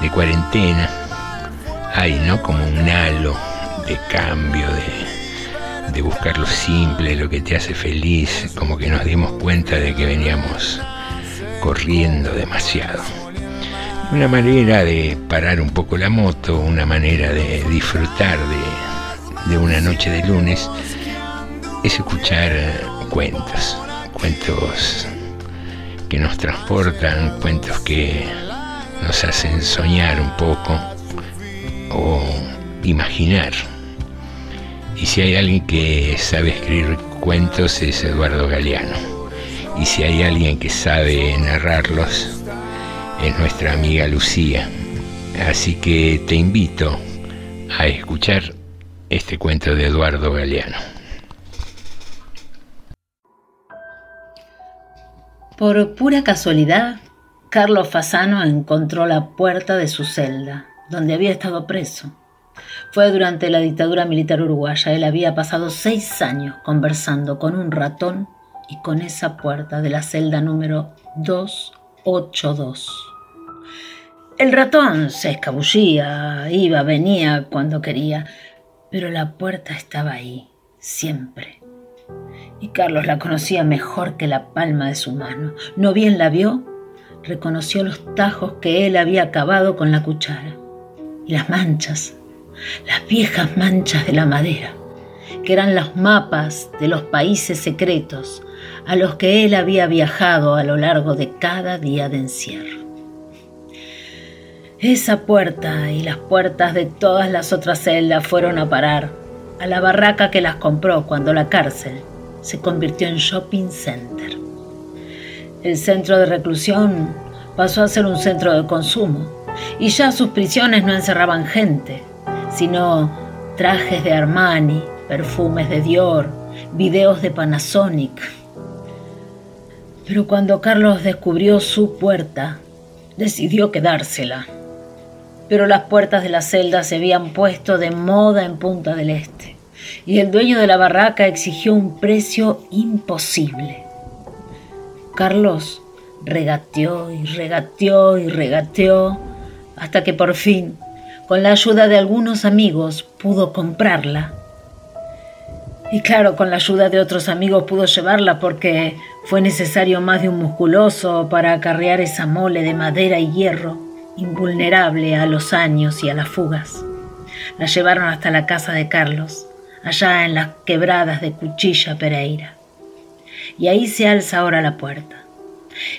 de cuarentena hay ¿no? como un halo de cambio, de, de buscar lo simple, lo que te hace feliz, como que nos dimos cuenta de que veníamos corriendo demasiado. Una manera de parar un poco la moto, una manera de disfrutar de, de una noche de lunes, es escuchar cuentos, cuentos que nos transportan, cuentos que nos hacen soñar un poco o imaginar. Y si hay alguien que sabe escribir cuentos es Eduardo Galeano. Y si hay alguien que sabe narrarlos es nuestra amiga Lucía. Así que te invito a escuchar este cuento de Eduardo Galeano. Por pura casualidad, Carlos Fasano encontró la puerta de su celda, donde había estado preso. Fue durante la dictadura militar uruguaya. Él había pasado seis años conversando con un ratón y con esa puerta de la celda número 282. El ratón se escabullía, iba, venía cuando quería, pero la puerta estaba ahí, siempre. Y Carlos la conocía mejor que la palma de su mano. No bien la vio, reconoció los tajos que él había acabado con la cuchara y las manchas, las viejas manchas de la madera, que eran los mapas de los países secretos a los que él había viajado a lo largo de cada día de encierro. Esa puerta y las puertas de todas las otras celdas fueron a parar a la barraca que las compró cuando la cárcel se convirtió en shopping center. El centro de reclusión pasó a ser un centro de consumo y ya sus prisiones no encerraban gente, sino trajes de Armani, perfumes de Dior, videos de Panasonic. Pero cuando Carlos descubrió su puerta, decidió quedársela. Pero las puertas de la celda se habían puesto de moda en Punta del Este y el dueño de la barraca exigió un precio imposible. Carlos regateó y regateó y regateó hasta que por fin, con la ayuda de algunos amigos, pudo comprarla. Y claro, con la ayuda de otros amigos pudo llevarla porque fue necesario más de un musculoso para acarrear esa mole de madera y hierro, invulnerable a los años y a las fugas. La llevaron hasta la casa de Carlos, allá en las quebradas de Cuchilla Pereira. Y ahí se alza ahora la puerta.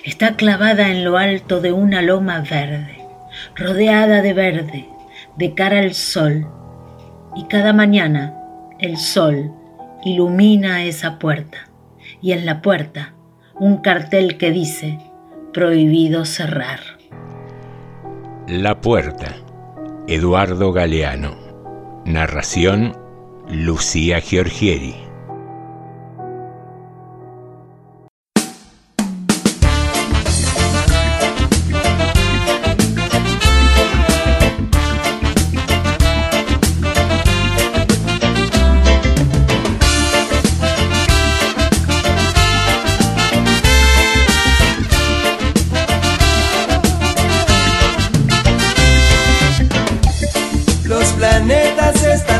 Está clavada en lo alto de una loma verde, rodeada de verde, de cara al sol. Y cada mañana el sol ilumina esa puerta. Y en la puerta un cartel que dice, prohibido cerrar. La puerta. Eduardo Galeano. Narración Lucía Giorgieri.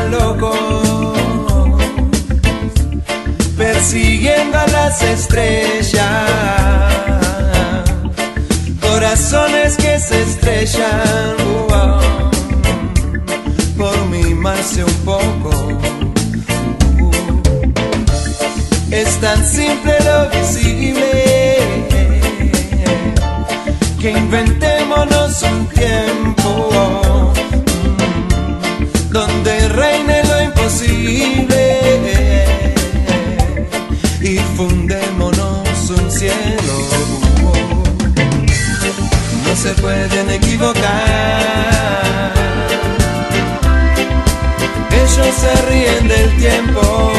Están locos, persiguiendo a las estrellas. Corazones que se estrellan, uh, por mimarse un poco. Es tan simple lo visible. Que inventémonos un tiempo. Donde reine lo imposible y fundémonos un cielo. No se pueden equivocar, ellos se ríen del tiempo.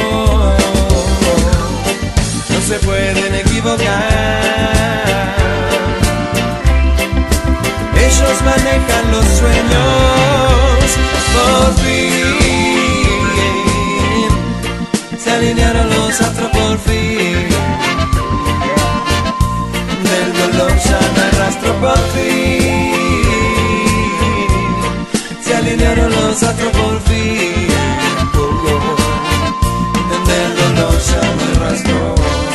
No se pueden equivocar, ellos manejan los sueños por fin alinearon los astros por fin. Del dolor ya me arrastro por fin. Se alinearon los astros por fin. Del dolor ya me.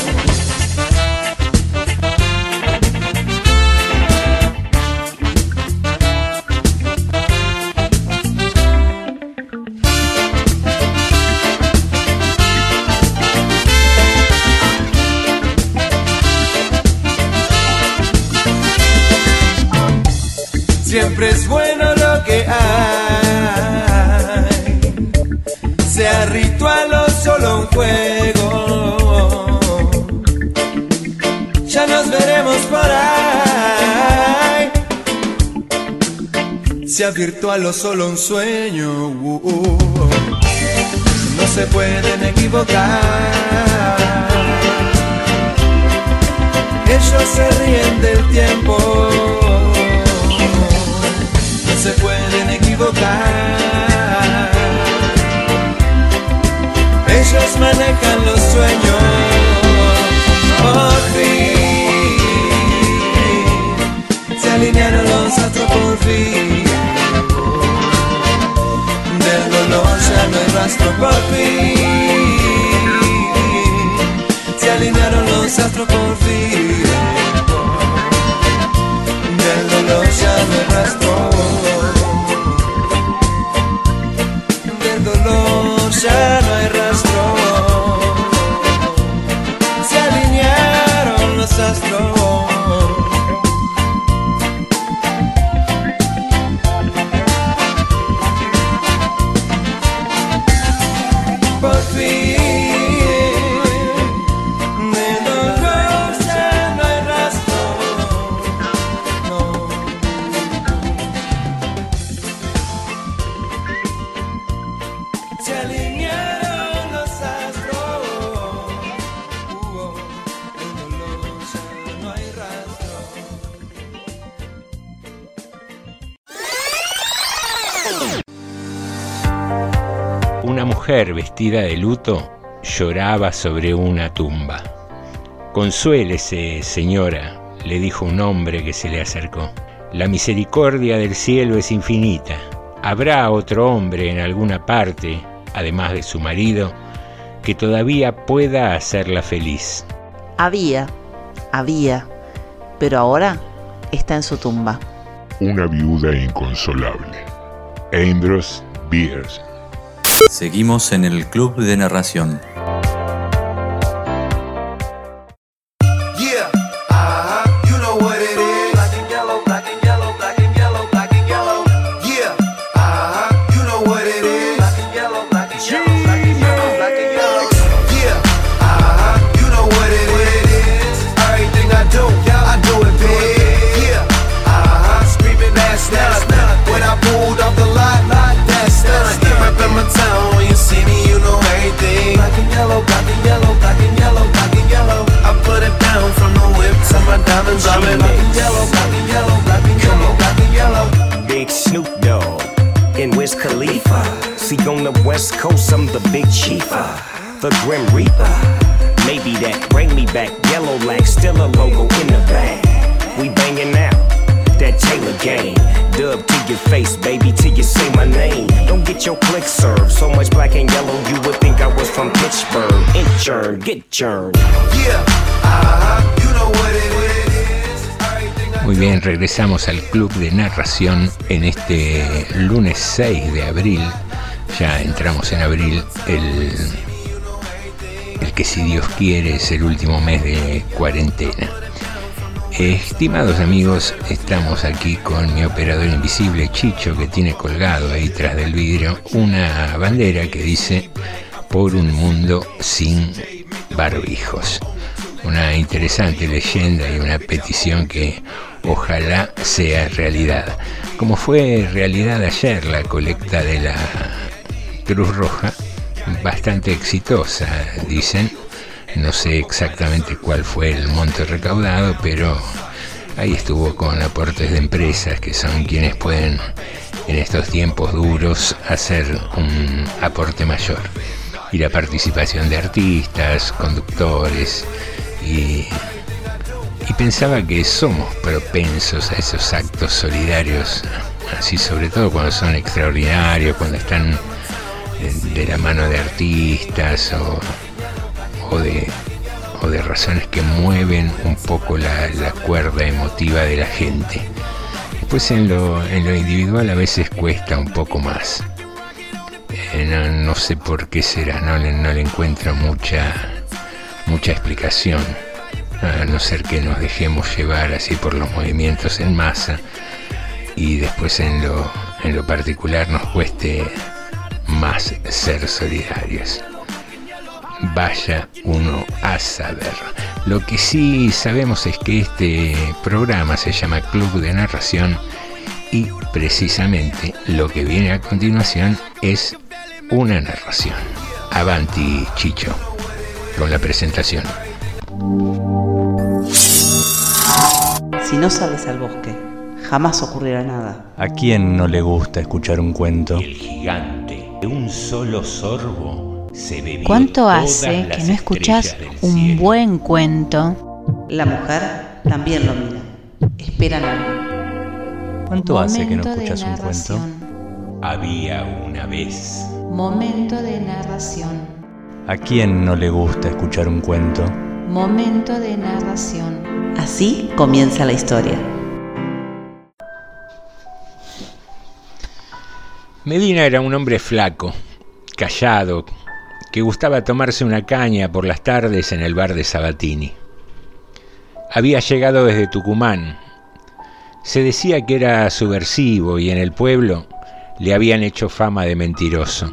Sea ritual o solo un juego. Ya nos veremos por ahí, sea virtual o solo un sueño. uh. No se pueden equivocar. Ellos se ríen del tiempo no se pueden manejan los sueños. Por fin se alinearon los astros por fin. Del dolor ya no hay rastro por fin. Luto lloraba sobre una tumba. Consuélese, señora, le dijo un hombre que se le acercó. La misericordia del cielo es infinita. Habrá otro hombre en alguna parte, además de su marido, que todavía pueda hacerla feliz. Había, había, pero ahora está en su tumba. Una viuda inconsolable. Ambrose Bierce. Seguimos en el Club de Narración. Muy bien, regresamos al club de narración en este lunes 6 de abril. Ya entramos en abril, el, el que si Dios quiere es el último mes de cuarentena. Estimados amigos, estamos aquí con mi operador invisible Chicho que tiene colgado ahí tras del vidrio una bandera que dice por un mundo sin barbijos. Una interesante leyenda y una petición que ojalá sea realidad. Como fue realidad ayer la colecta de la Cruz Roja, bastante exitosa, dicen. No sé exactamente cuál fue el monto recaudado, pero ahí estuvo con aportes de empresas que son quienes pueden en estos tiempos duros hacer un aporte mayor. Y la participación de artistas, conductores y, pensaba que somos propensos a esos actos solidarios, así sobre todo cuando son extraordinarios, cuando están de la mano de artistas o, o de, o de razones que mueven un poco la, la cuerda emotiva de la gente. Después en lo, en lo individual a veces cuesta un poco más. Eh, no, no, sé por qué será, no le, no le encuentro mucha, mucha explicación, a no ser que nos dejemos llevar así por los movimientos en masa y después en lo, en lo particular nos cueste más ser solidarios. Vaya uno a saber. Lo que sí sabemos es que este programa se llama Club de Narración y precisamente lo que viene a continuación es una narración. Avanti, Chicho, con la presentación. Si no sales al bosque, jamás ocurrirá nada. ¿A quién no le gusta escuchar un cuento? El gigante, de un solo sorbo, ¿Cuánto hace que no escuchas un cielo. buen cuento? La mujer también lo mira. Esperan algo. ¿Cuánto hace que no escuchas un cuento? Había una vez. Momento de narración. ¿A quién no le gusta escuchar un cuento? Momento de narración. Así comienza la historia. Medina era un hombre flaco, callado, que gustaba tomarse una caña por las tardes en el bar de Sabatini. Había llegado desde Tucumán. Se decía que era subversivo y en el pueblo le habían hecho fama de mentiroso.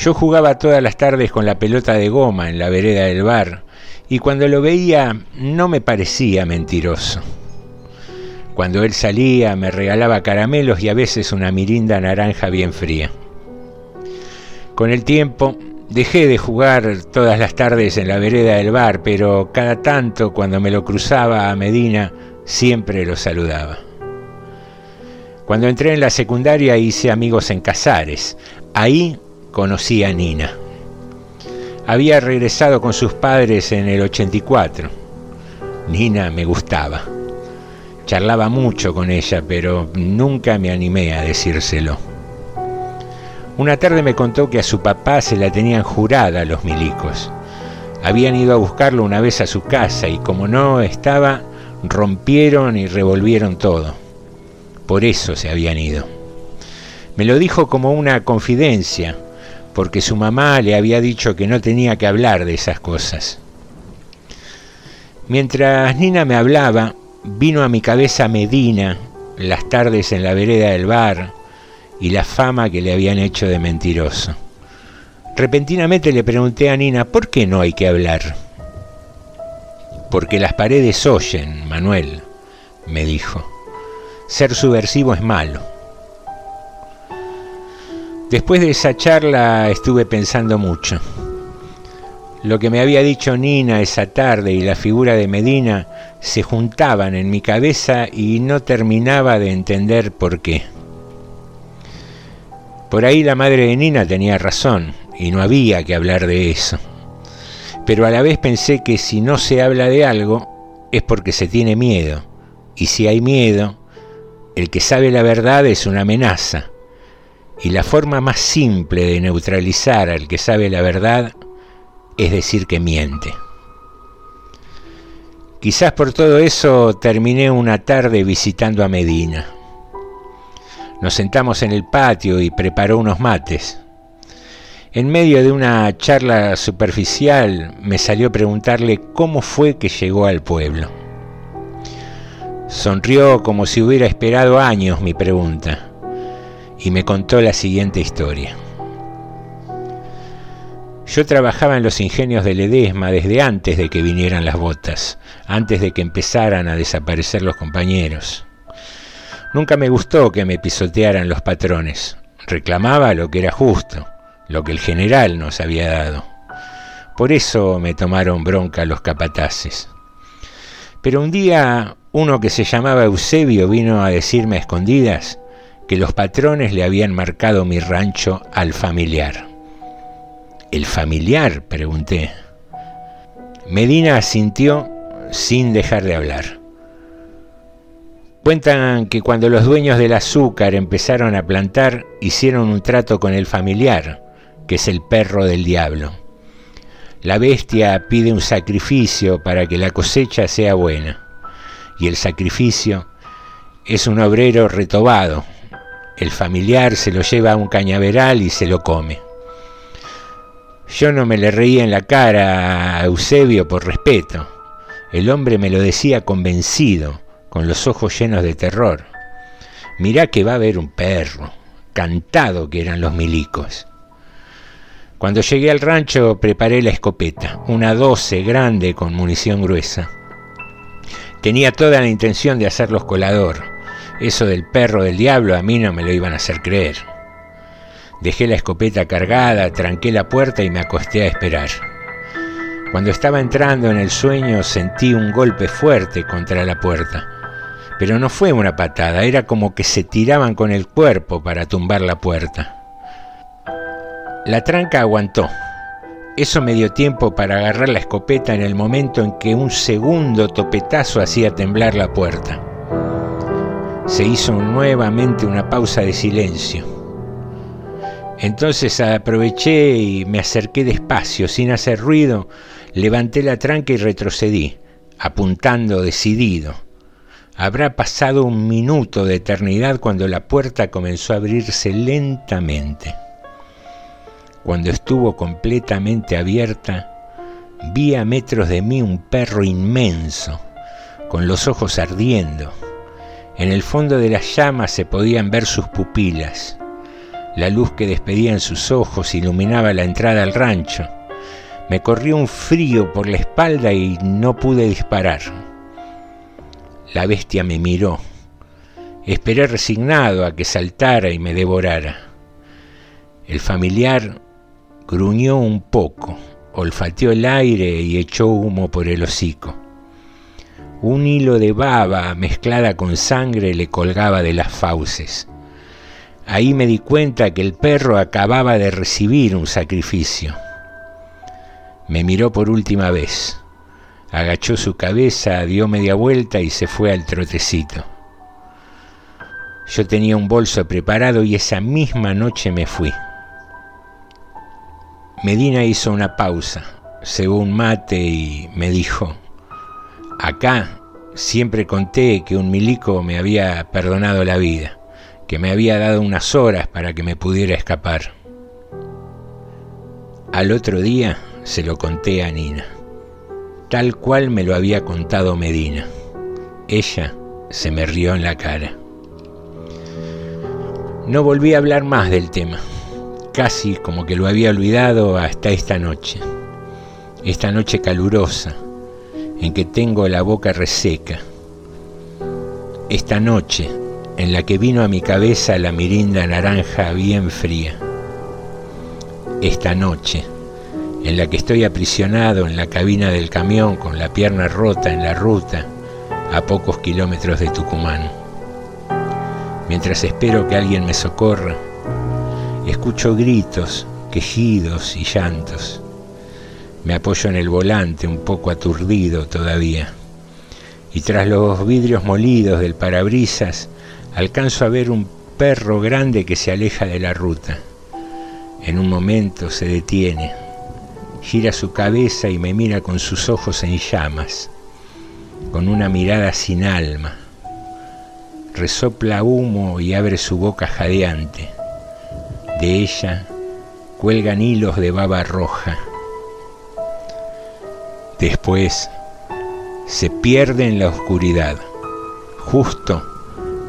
Yo jugaba todas las tardes con la pelota de goma en la vereda del bar y cuando lo veía no me parecía mentiroso. Cuando él salía me regalaba caramelos y a veces una mirinda naranja bien fría. Con el tiempo dejé de jugar todas las tardes en la vereda del bar, pero cada tanto cuando me lo cruzaba a Medina siempre lo saludaba. Cuando entré en la secundaria hice amigos en Casares. Ahí conocí a Nina. Había regresado con sus padres en el 84. Nina me gustaba. Charlaba mucho con ella, pero nunca me animé a decírselo. Una tarde me contó que a su papá se la tenían jurada los milicos. Habían ido a buscarlo una vez a su casa y como no estaba, rompieron y revolvieron todo. Por eso se habían ido. Me lo dijo como una confidencia, porque su mamá le había dicho que no tenía que hablar de esas cosas. Mientras Nina me hablaba, vino a mi cabeza Medina, las tardes en la vereda del bar y la fama que le habían hecho de mentiroso. Repentinamente le pregunté a Nina, ¿por qué no hay que hablar? Porque las paredes oyen, Manuel, me dijo. Ser subversivo es malo. Después de esa charla estuve pensando mucho. Lo que me había dicho Nina esa tarde y la figura de Medina se juntaban en mi cabeza y no terminaba de entender por qué. Por ahí la madre de Nina tenía razón y no había que hablar de eso. Pero a la vez pensé que si no se habla de algo es porque se tiene miedo. Y si hay miedo, el que sabe la verdad es una amenaza. Y la forma más simple de neutralizar al que sabe la verdad es decir que miente. Quizás por todo eso terminé una tarde visitando a Medina. Nos sentamos en el patio y preparó unos mates. En medio de una charla superficial me salió preguntarle cómo fue que llegó al pueblo. Sonrió como si hubiera esperado años mi pregunta y me contó la siguiente historia. Yo trabajaba en los ingenios de Ledesma desde antes de que vinieran las botas, antes de que empezaran a desaparecer los compañeros. Nunca me gustó que me pisotearan los patrones. Reclamaba lo que era justo, lo que el general nos había dado. Por eso me tomaron bronca los capataces. Pero un día uno que se llamaba Eusebio vino a decirme a escondidas que los patrones le habían marcado mi rancho al familiar. ¿El familiar? pregunté. Medina asintió sin dejar de hablar. Cuentan que cuando los dueños del azúcar empezaron a plantar, hicieron un trato con el familiar, que es el perro del diablo. La bestia pide un sacrificio para que la cosecha sea buena. Y el sacrificio es un obrero retobado. El familiar se lo lleva a un cañaveral y se lo come. Yo no me le reía en la cara a Eusebio por respeto. El hombre me lo decía convencido, con los ojos llenos de terror. Mirá que va a haber un perro, cantado que eran los milicos. Cuando llegué al rancho preparé la escopeta, una 12 grande con munición gruesa. Tenía toda la intención de hacerlos colador. Eso del perro del diablo a mí no me lo iban a hacer creer. Dejé la escopeta cargada, tranqué la puerta y me acosté a esperar. Cuando estaba entrando en el sueño sentí un golpe fuerte contra la puerta. Pero no fue una patada, era como que se tiraban con el cuerpo para tumbar la puerta. La tranca aguantó. Eso me dio tiempo para agarrar la escopeta en el momento en que un segundo topetazo hacía temblar la puerta. Se hizo nuevamente una pausa de silencio. Entonces aproveché y me acerqué despacio, sin hacer ruido, levanté la tranca y retrocedí, apuntando decidido. Habrá pasado un minuto de eternidad cuando la puerta comenzó a abrirse lentamente. Cuando estuvo completamente abierta, vi a metros de mí un perro inmenso, con los ojos ardiendo. En el fondo de las llamas se podían ver sus pupilas. La luz que despedía en sus ojos iluminaba la entrada al rancho. Me corrió un frío por la espalda y no pude disparar. La bestia me miró. Esperé resignado a que saltara y me devorara. El familiar gruñó un poco, olfateó el aire y echó humo por el hocico. Un hilo de baba mezclada con sangre le colgaba de las fauces. Ahí me di cuenta que el perro acababa de recibir un sacrificio. Me miró por última vez agachó su cabeza, dio media vuelta y se fue al trotecito. Yo tenía un bolso preparado y esa misma noche me fui. Medina hizo una pausa, cebó un mate y me dijo, acá siempre conté que un milico me había perdonado la vida, que me había dado unas horas para que me pudiera escapar. Al otro día se lo conté a Nina tal cual me lo había contado Medina. Ella se me rió en la cara. No volví a hablar más del tema, casi como que lo había olvidado hasta esta noche, esta noche calurosa, en que tengo la boca reseca, esta noche en la que vino a mi cabeza la mirinda naranja bien fría, esta noche en la que estoy aprisionado en la cabina del camión con la pierna rota en la ruta a pocos kilómetros de Tucumán. Mientras espero que alguien me socorra, escucho gritos, quejidos y llantos. Me apoyo en el volante un poco aturdido todavía. Y tras los vidrios molidos del parabrisas, alcanzo a ver un perro grande que se aleja de la ruta. En un momento se detiene gira su cabeza y me mira con sus ojos en llamas, con una mirada sin alma. Resopla humo y abre su boca jadeante. De ella cuelgan hilos de baba roja. Después se pierde en la oscuridad, justo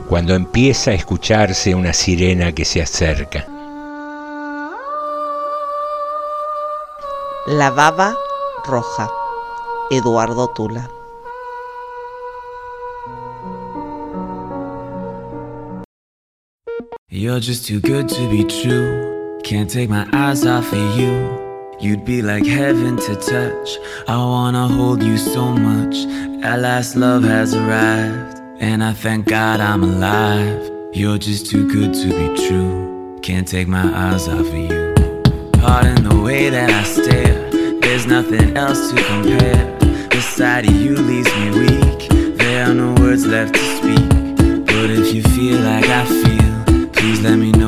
cuando empieza a escucharse una sirena que se acerca. La baba roja. Eduardo Tula. You're just too good to be true. Can't take my eyes off of you. You'd be like heaven to touch. I wanna hold you so much. At last, love has arrived. And I thank God I'm alive. You're just too good to be true. Can't take my eyes off of you. Pardon the way that I stare. There's nothing else to compare. The sight of you leaves me weak. There are no words left to speak. But if you feel like I feel, please let me know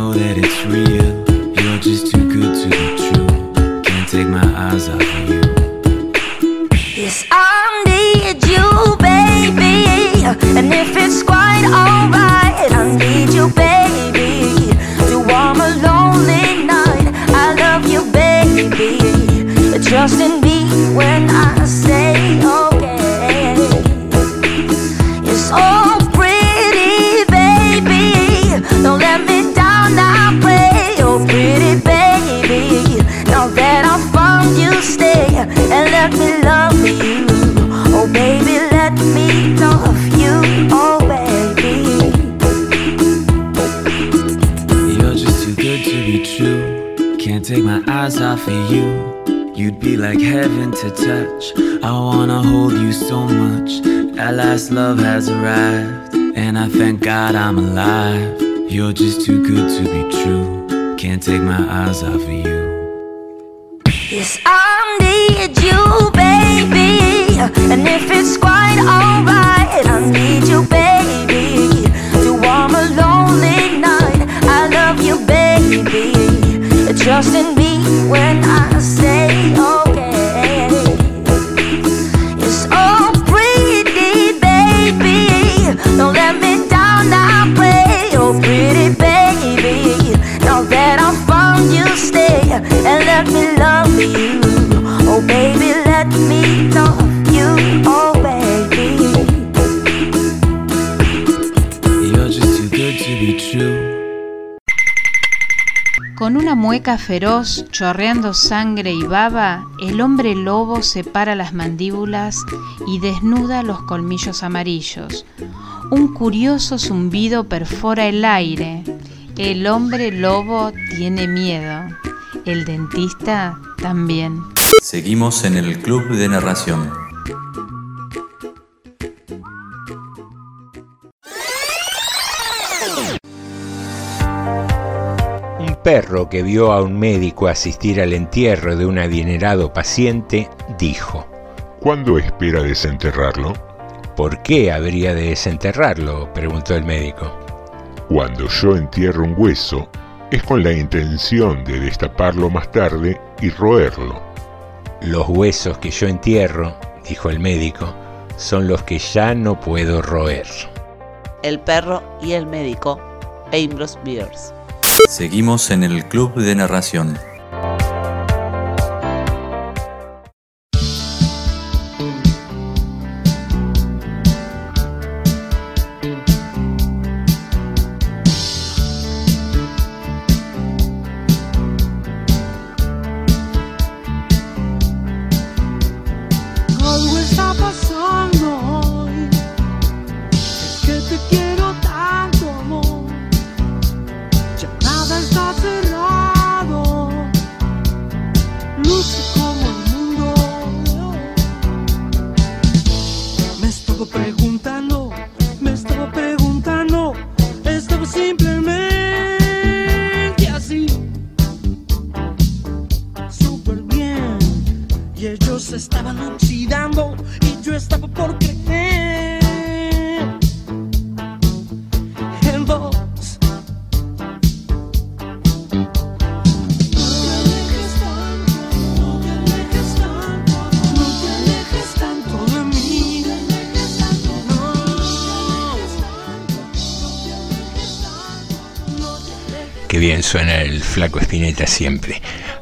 off of you. You'd be like heaven to touch. I wanna hold you so much. At last, love has arrived. And I thank God I'm alive. You're just too good to be true. Can't take my eyes off of you. Yes, I need you, baby. And if it's quite alright, I need you, baby. To warm a lonely night. I love you, baby. Trust in me Con una mueca feroz, chorreando sangre y baba, el hombre lobo separa las mandíbulas y desnuda los colmillos amarillos. Un curioso zumbido perfora el aire. El hombre lobo tiene miedo. El dentista también. Seguimos en el Club de Narración. Perro que vio a un médico asistir al entierro de un adinerado paciente dijo, ¿Cuándo espera desenterrarlo? ¿Por qué habría de desenterrarlo? preguntó el médico. Cuando yo entierro un hueso, es con la intención de destaparlo más tarde y roerlo. Los huesos que yo entierro, dijo el médico, son los que ya no puedo roer. El perro y el médico, Ambrose Bierce. Seguimos en el Club de Narración.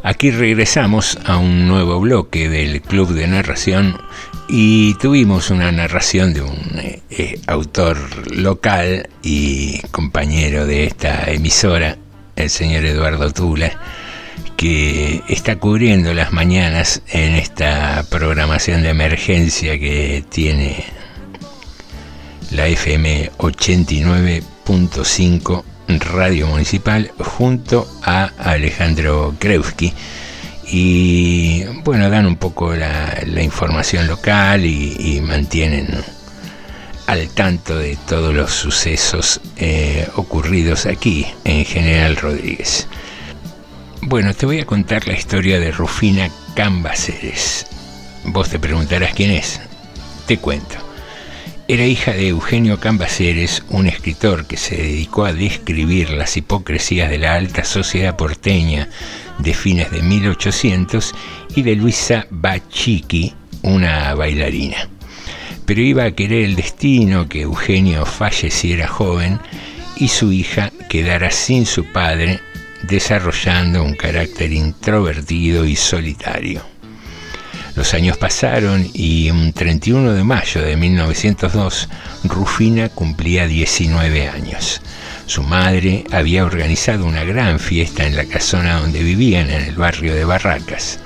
Aquí regresamos a un nuevo bloque del Club de Narración y tuvimos una narración de un eh, eh, autor local y compañero de esta emisora, el señor Eduardo Tula, que está cubriendo las mañanas en esta programación de emergencia que tiene la FM 89.5 Radio Municipal junto a Alejandro Kreuski y bueno, dan un poco la, información local y, y mantienen al tanto de todos los sucesos eh, ocurridos aquí en General Rodríguez. Bueno, te voy a contar la historia de Rufina Cambaceres. Vos te preguntarás quién es. Te cuento. Era hija de Eugenio Cambaceres, un escritor que se dedicó a describir las hipocresías de la alta sociedad porteña de fines de 1800, y de Luisa Bachiqui, una bailarina. Pero iba a querer el destino que Eugenio falleciera joven y su hija quedara sin su padre, desarrollando un carácter introvertido y solitario. Los años pasaron y un 31 de mayo de 1902 Rufina cumplía 19 años. Su madre había organizado una gran fiesta en la casona donde vivían, en el barrio de Barracas.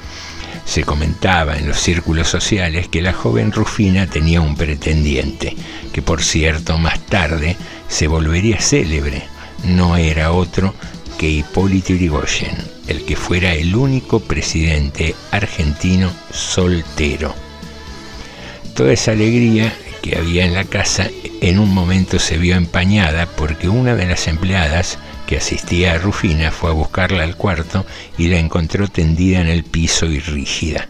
Se comentaba en los círculos sociales que la joven Rufina tenía un pretendiente, que por cierto más tarde se volvería célebre. No era otro que Hipólito Yrigoyen, el que fuera el único presidente argentino soltero. Toda esa alegría que había en la casa en un momento se vio empañada porque una de las empleadas que asistía a Rufina fue a buscarla al cuarto y la encontró tendida en el piso y rígida.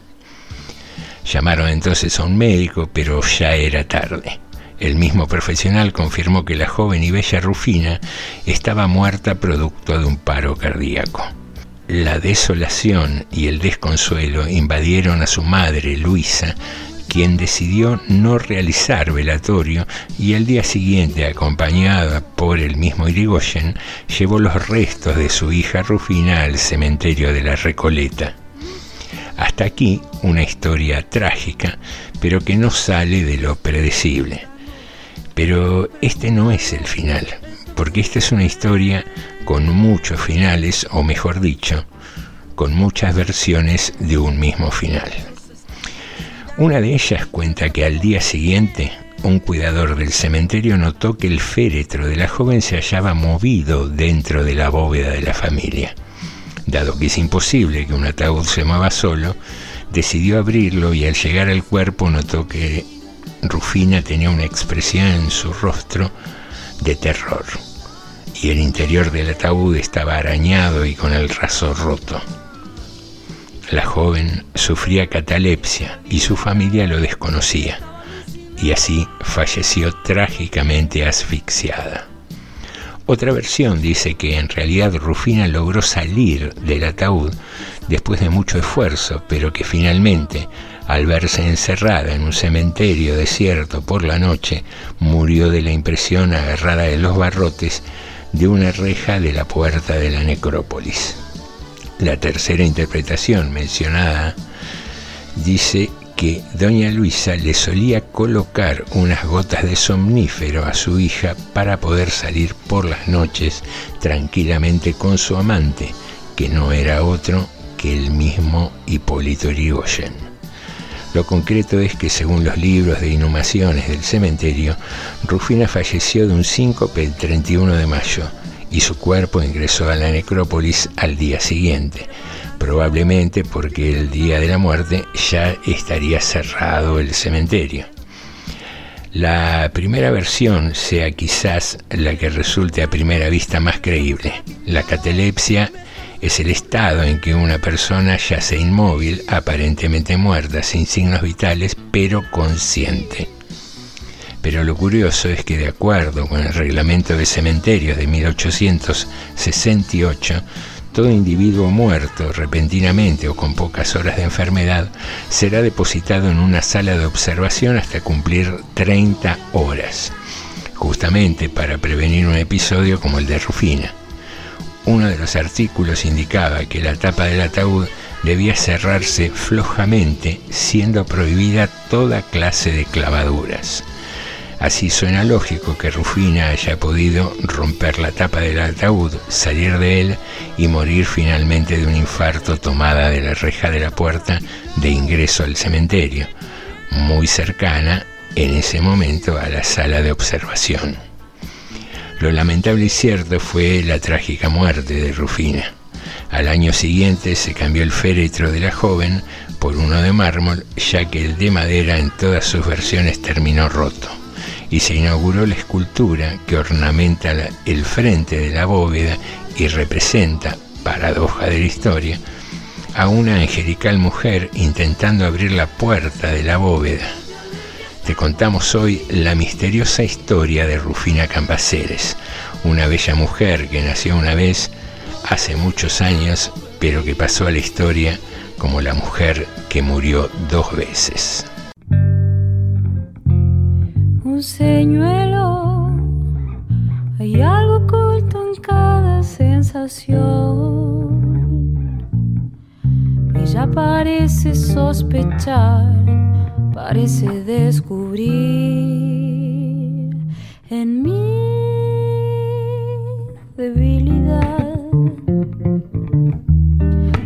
Llamaron entonces a un médico, pero ya era tarde. El mismo profesional confirmó que la joven y bella Rufina estaba muerta producto de un paro cardíaco. La desolación y el desconsuelo invadieron a su madre, Luisa, quien decidió no realizar velatorio y al día siguiente, acompañada por el mismo Irigoyen, llevó los restos de su hija Rufina al cementerio de la Recoleta. Hasta aquí una historia trágica, pero que no sale de lo predecible. Pero este no es el final, porque esta es una historia con muchos finales, o mejor dicho, con muchas versiones de un mismo final. Una de ellas cuenta que al día siguiente un cuidador del cementerio notó que el féretro de la joven se hallaba movido dentro de la bóveda de la familia. Dado que es imposible que un ataúd se mueva solo, decidió abrirlo y al llegar al cuerpo notó que Rufina tenía una expresión en su rostro de terror y el interior del ataúd estaba arañado y con el raso roto. La joven sufría catalepsia y su familia lo desconocía, y así falleció trágicamente asfixiada. Otra versión dice que en realidad Rufina logró salir del ataúd después de mucho esfuerzo, pero que finalmente, al verse encerrada en un cementerio desierto por la noche, murió de la impresión agarrada de los barrotes de una reja de la puerta de la necrópolis. La tercera interpretación mencionada dice que doña Luisa le solía colocar unas gotas de somnífero a su hija para poder salir por las noches tranquilamente con su amante, que no era otro que el mismo Hipólito Yrigoyen. Lo concreto es que según los libros de inhumaciones del cementerio, Rufina falleció de un síncope el 31 de mayo y su cuerpo ingresó a la necrópolis al día siguiente, probablemente porque el día de la muerte ya estaría cerrado el cementerio. La primera versión sea quizás la que resulte a primera vista más creíble. La catalepsia es el estado en que una persona yace inmóvil, aparentemente muerta, sin signos vitales, pero consciente. Pero lo curioso es que de acuerdo con el reglamento de cementerios de 1868, todo individuo muerto repentinamente o con pocas horas de enfermedad será depositado en una sala de observación hasta cumplir 30 horas, justamente para prevenir un episodio como el de Rufina. Uno de los artículos indicaba que la tapa del ataúd debía cerrarse flojamente, siendo prohibida toda clase de clavaduras. Así suena lógico que Rufina haya podido romper la tapa del ataúd, salir de él y morir finalmente de un infarto tomada de la reja de la puerta de ingreso al cementerio, muy cercana en ese momento a la sala de observación. Lo lamentable y cierto fue la trágica muerte de Rufina. Al año siguiente se cambió el féretro de la joven por uno de mármol, ya que el de madera en todas sus versiones terminó roto y se inauguró la escultura que ornamenta el frente de la bóveda y representa, paradoja de la historia, a una angelical mujer intentando abrir la puerta de la bóveda. Te contamos hoy la misteriosa historia de Rufina Cambaceres, una bella mujer que nació una vez hace muchos años, pero que pasó a la historia como la mujer que murió dos veces. señuelo, hay algo oculto en cada sensación. Ella parece sospechar, parece descubrir en mí debilidad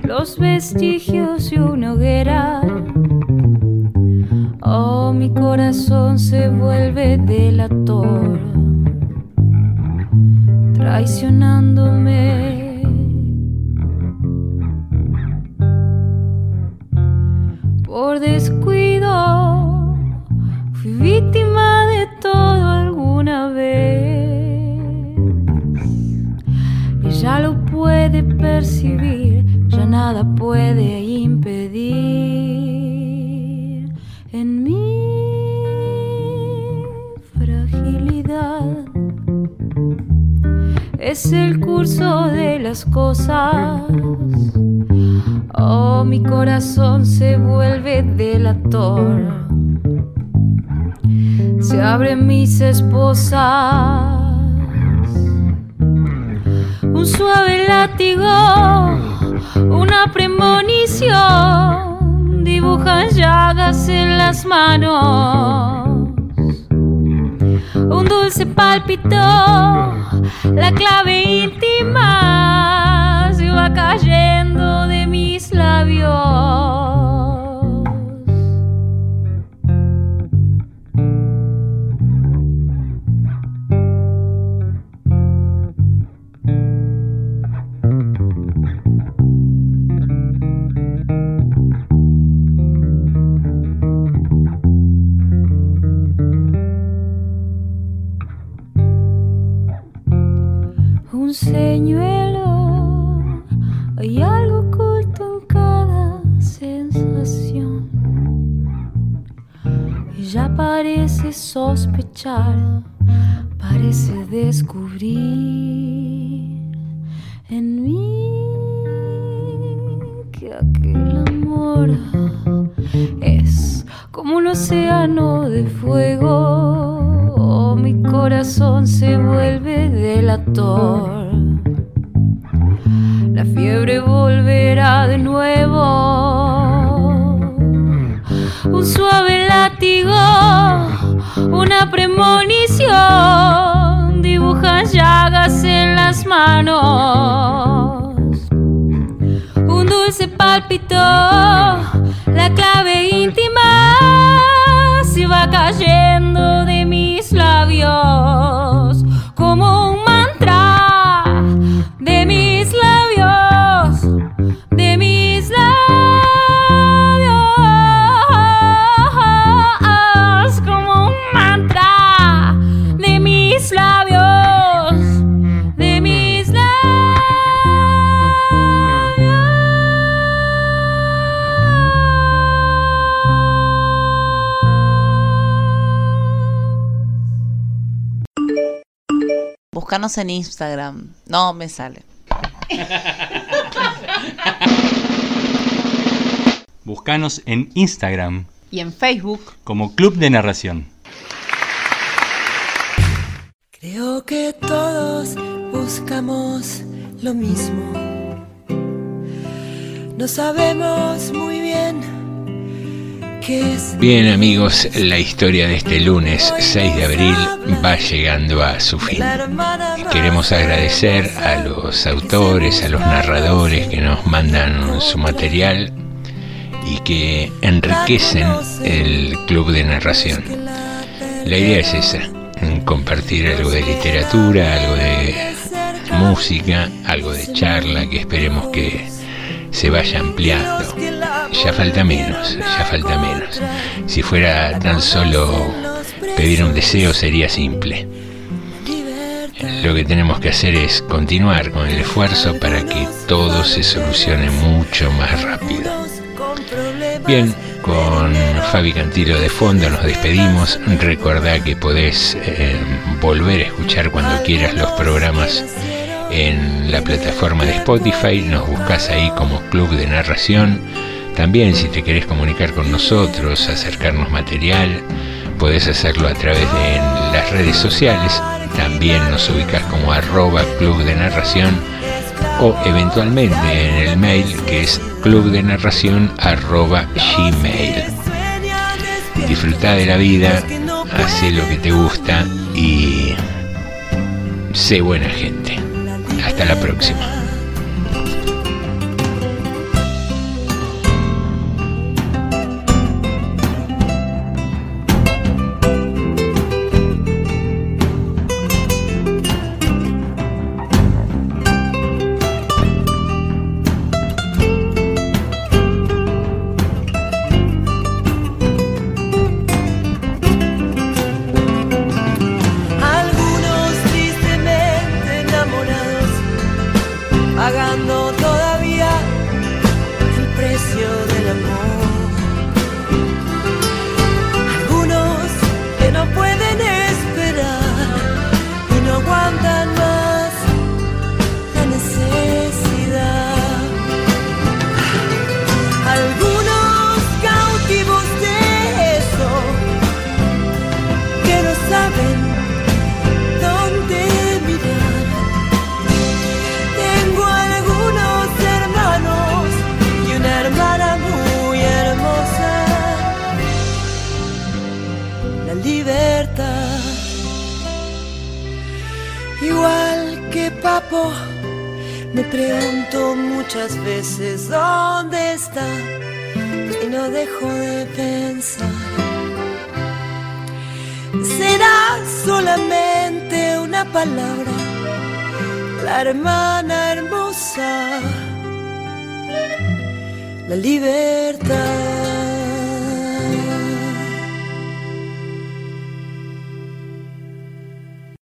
los vestigios de una hoguera. Oh, mi corazón se vuelve delator, traicionándome. Por descuido, fui víctima de todo alguna vez. Ella lo puede percibir, ya nada puede impedir en mi fragilidad. Es el curso de las cosas. Oh, mi corazón se vuelve delator. Se abren mis esposas un suave látigo, una premonición, dibujan llagas en las manos. Un dulce palpito, la clave íntima se va cayendo labios. Sospechar, parece descubrir en mí que aquel amor es como un océano de fuego. Mi corazón se vuelve delator. La fiebre volverá de nuevo. Un suave látigo, una premonición, dibujan llagas en las manos. Un dulce pálpito, la clave íntima se va cayendo de mis labios Búscanos en Instagram. No me sale. Buscanos en Instagram Y en Facebook. como Club de Narración. Creo que todos buscamos lo mismo. No sabemos muy bien amigos, la historia de este lunes 6 de abril va llegando a su fin. Queremos agradecer a los autores, a los narradores que nos mandan su material y que enriquecen el club de narración. La idea es esa, compartir algo de literatura, algo de música, algo de charla que esperemos que se vaya ampliando. Ya falta menos, ya falta menos. Si fuera tan solo pedir un deseo sería simple. Lo que tenemos que hacer es continuar con el esfuerzo para que todo se solucione mucho más rápido. Bien, con Fabi Cantilo de fondo nos despedimos. Recordá que podés eh, volver a escuchar cuando quieras los programas en la plataforma de Spotify. Nos buscas ahí como Club de Narración. También si te querés comunicar con nosotros, acercarnos material, Podés hacerlo a través de las redes sociales, también nos ubicas como arroba club de narración o eventualmente en el mail que es clubdenarración arroba gmail. Disfruta de la vida, hace lo que te gusta y sé buena gente. Hasta la próxima.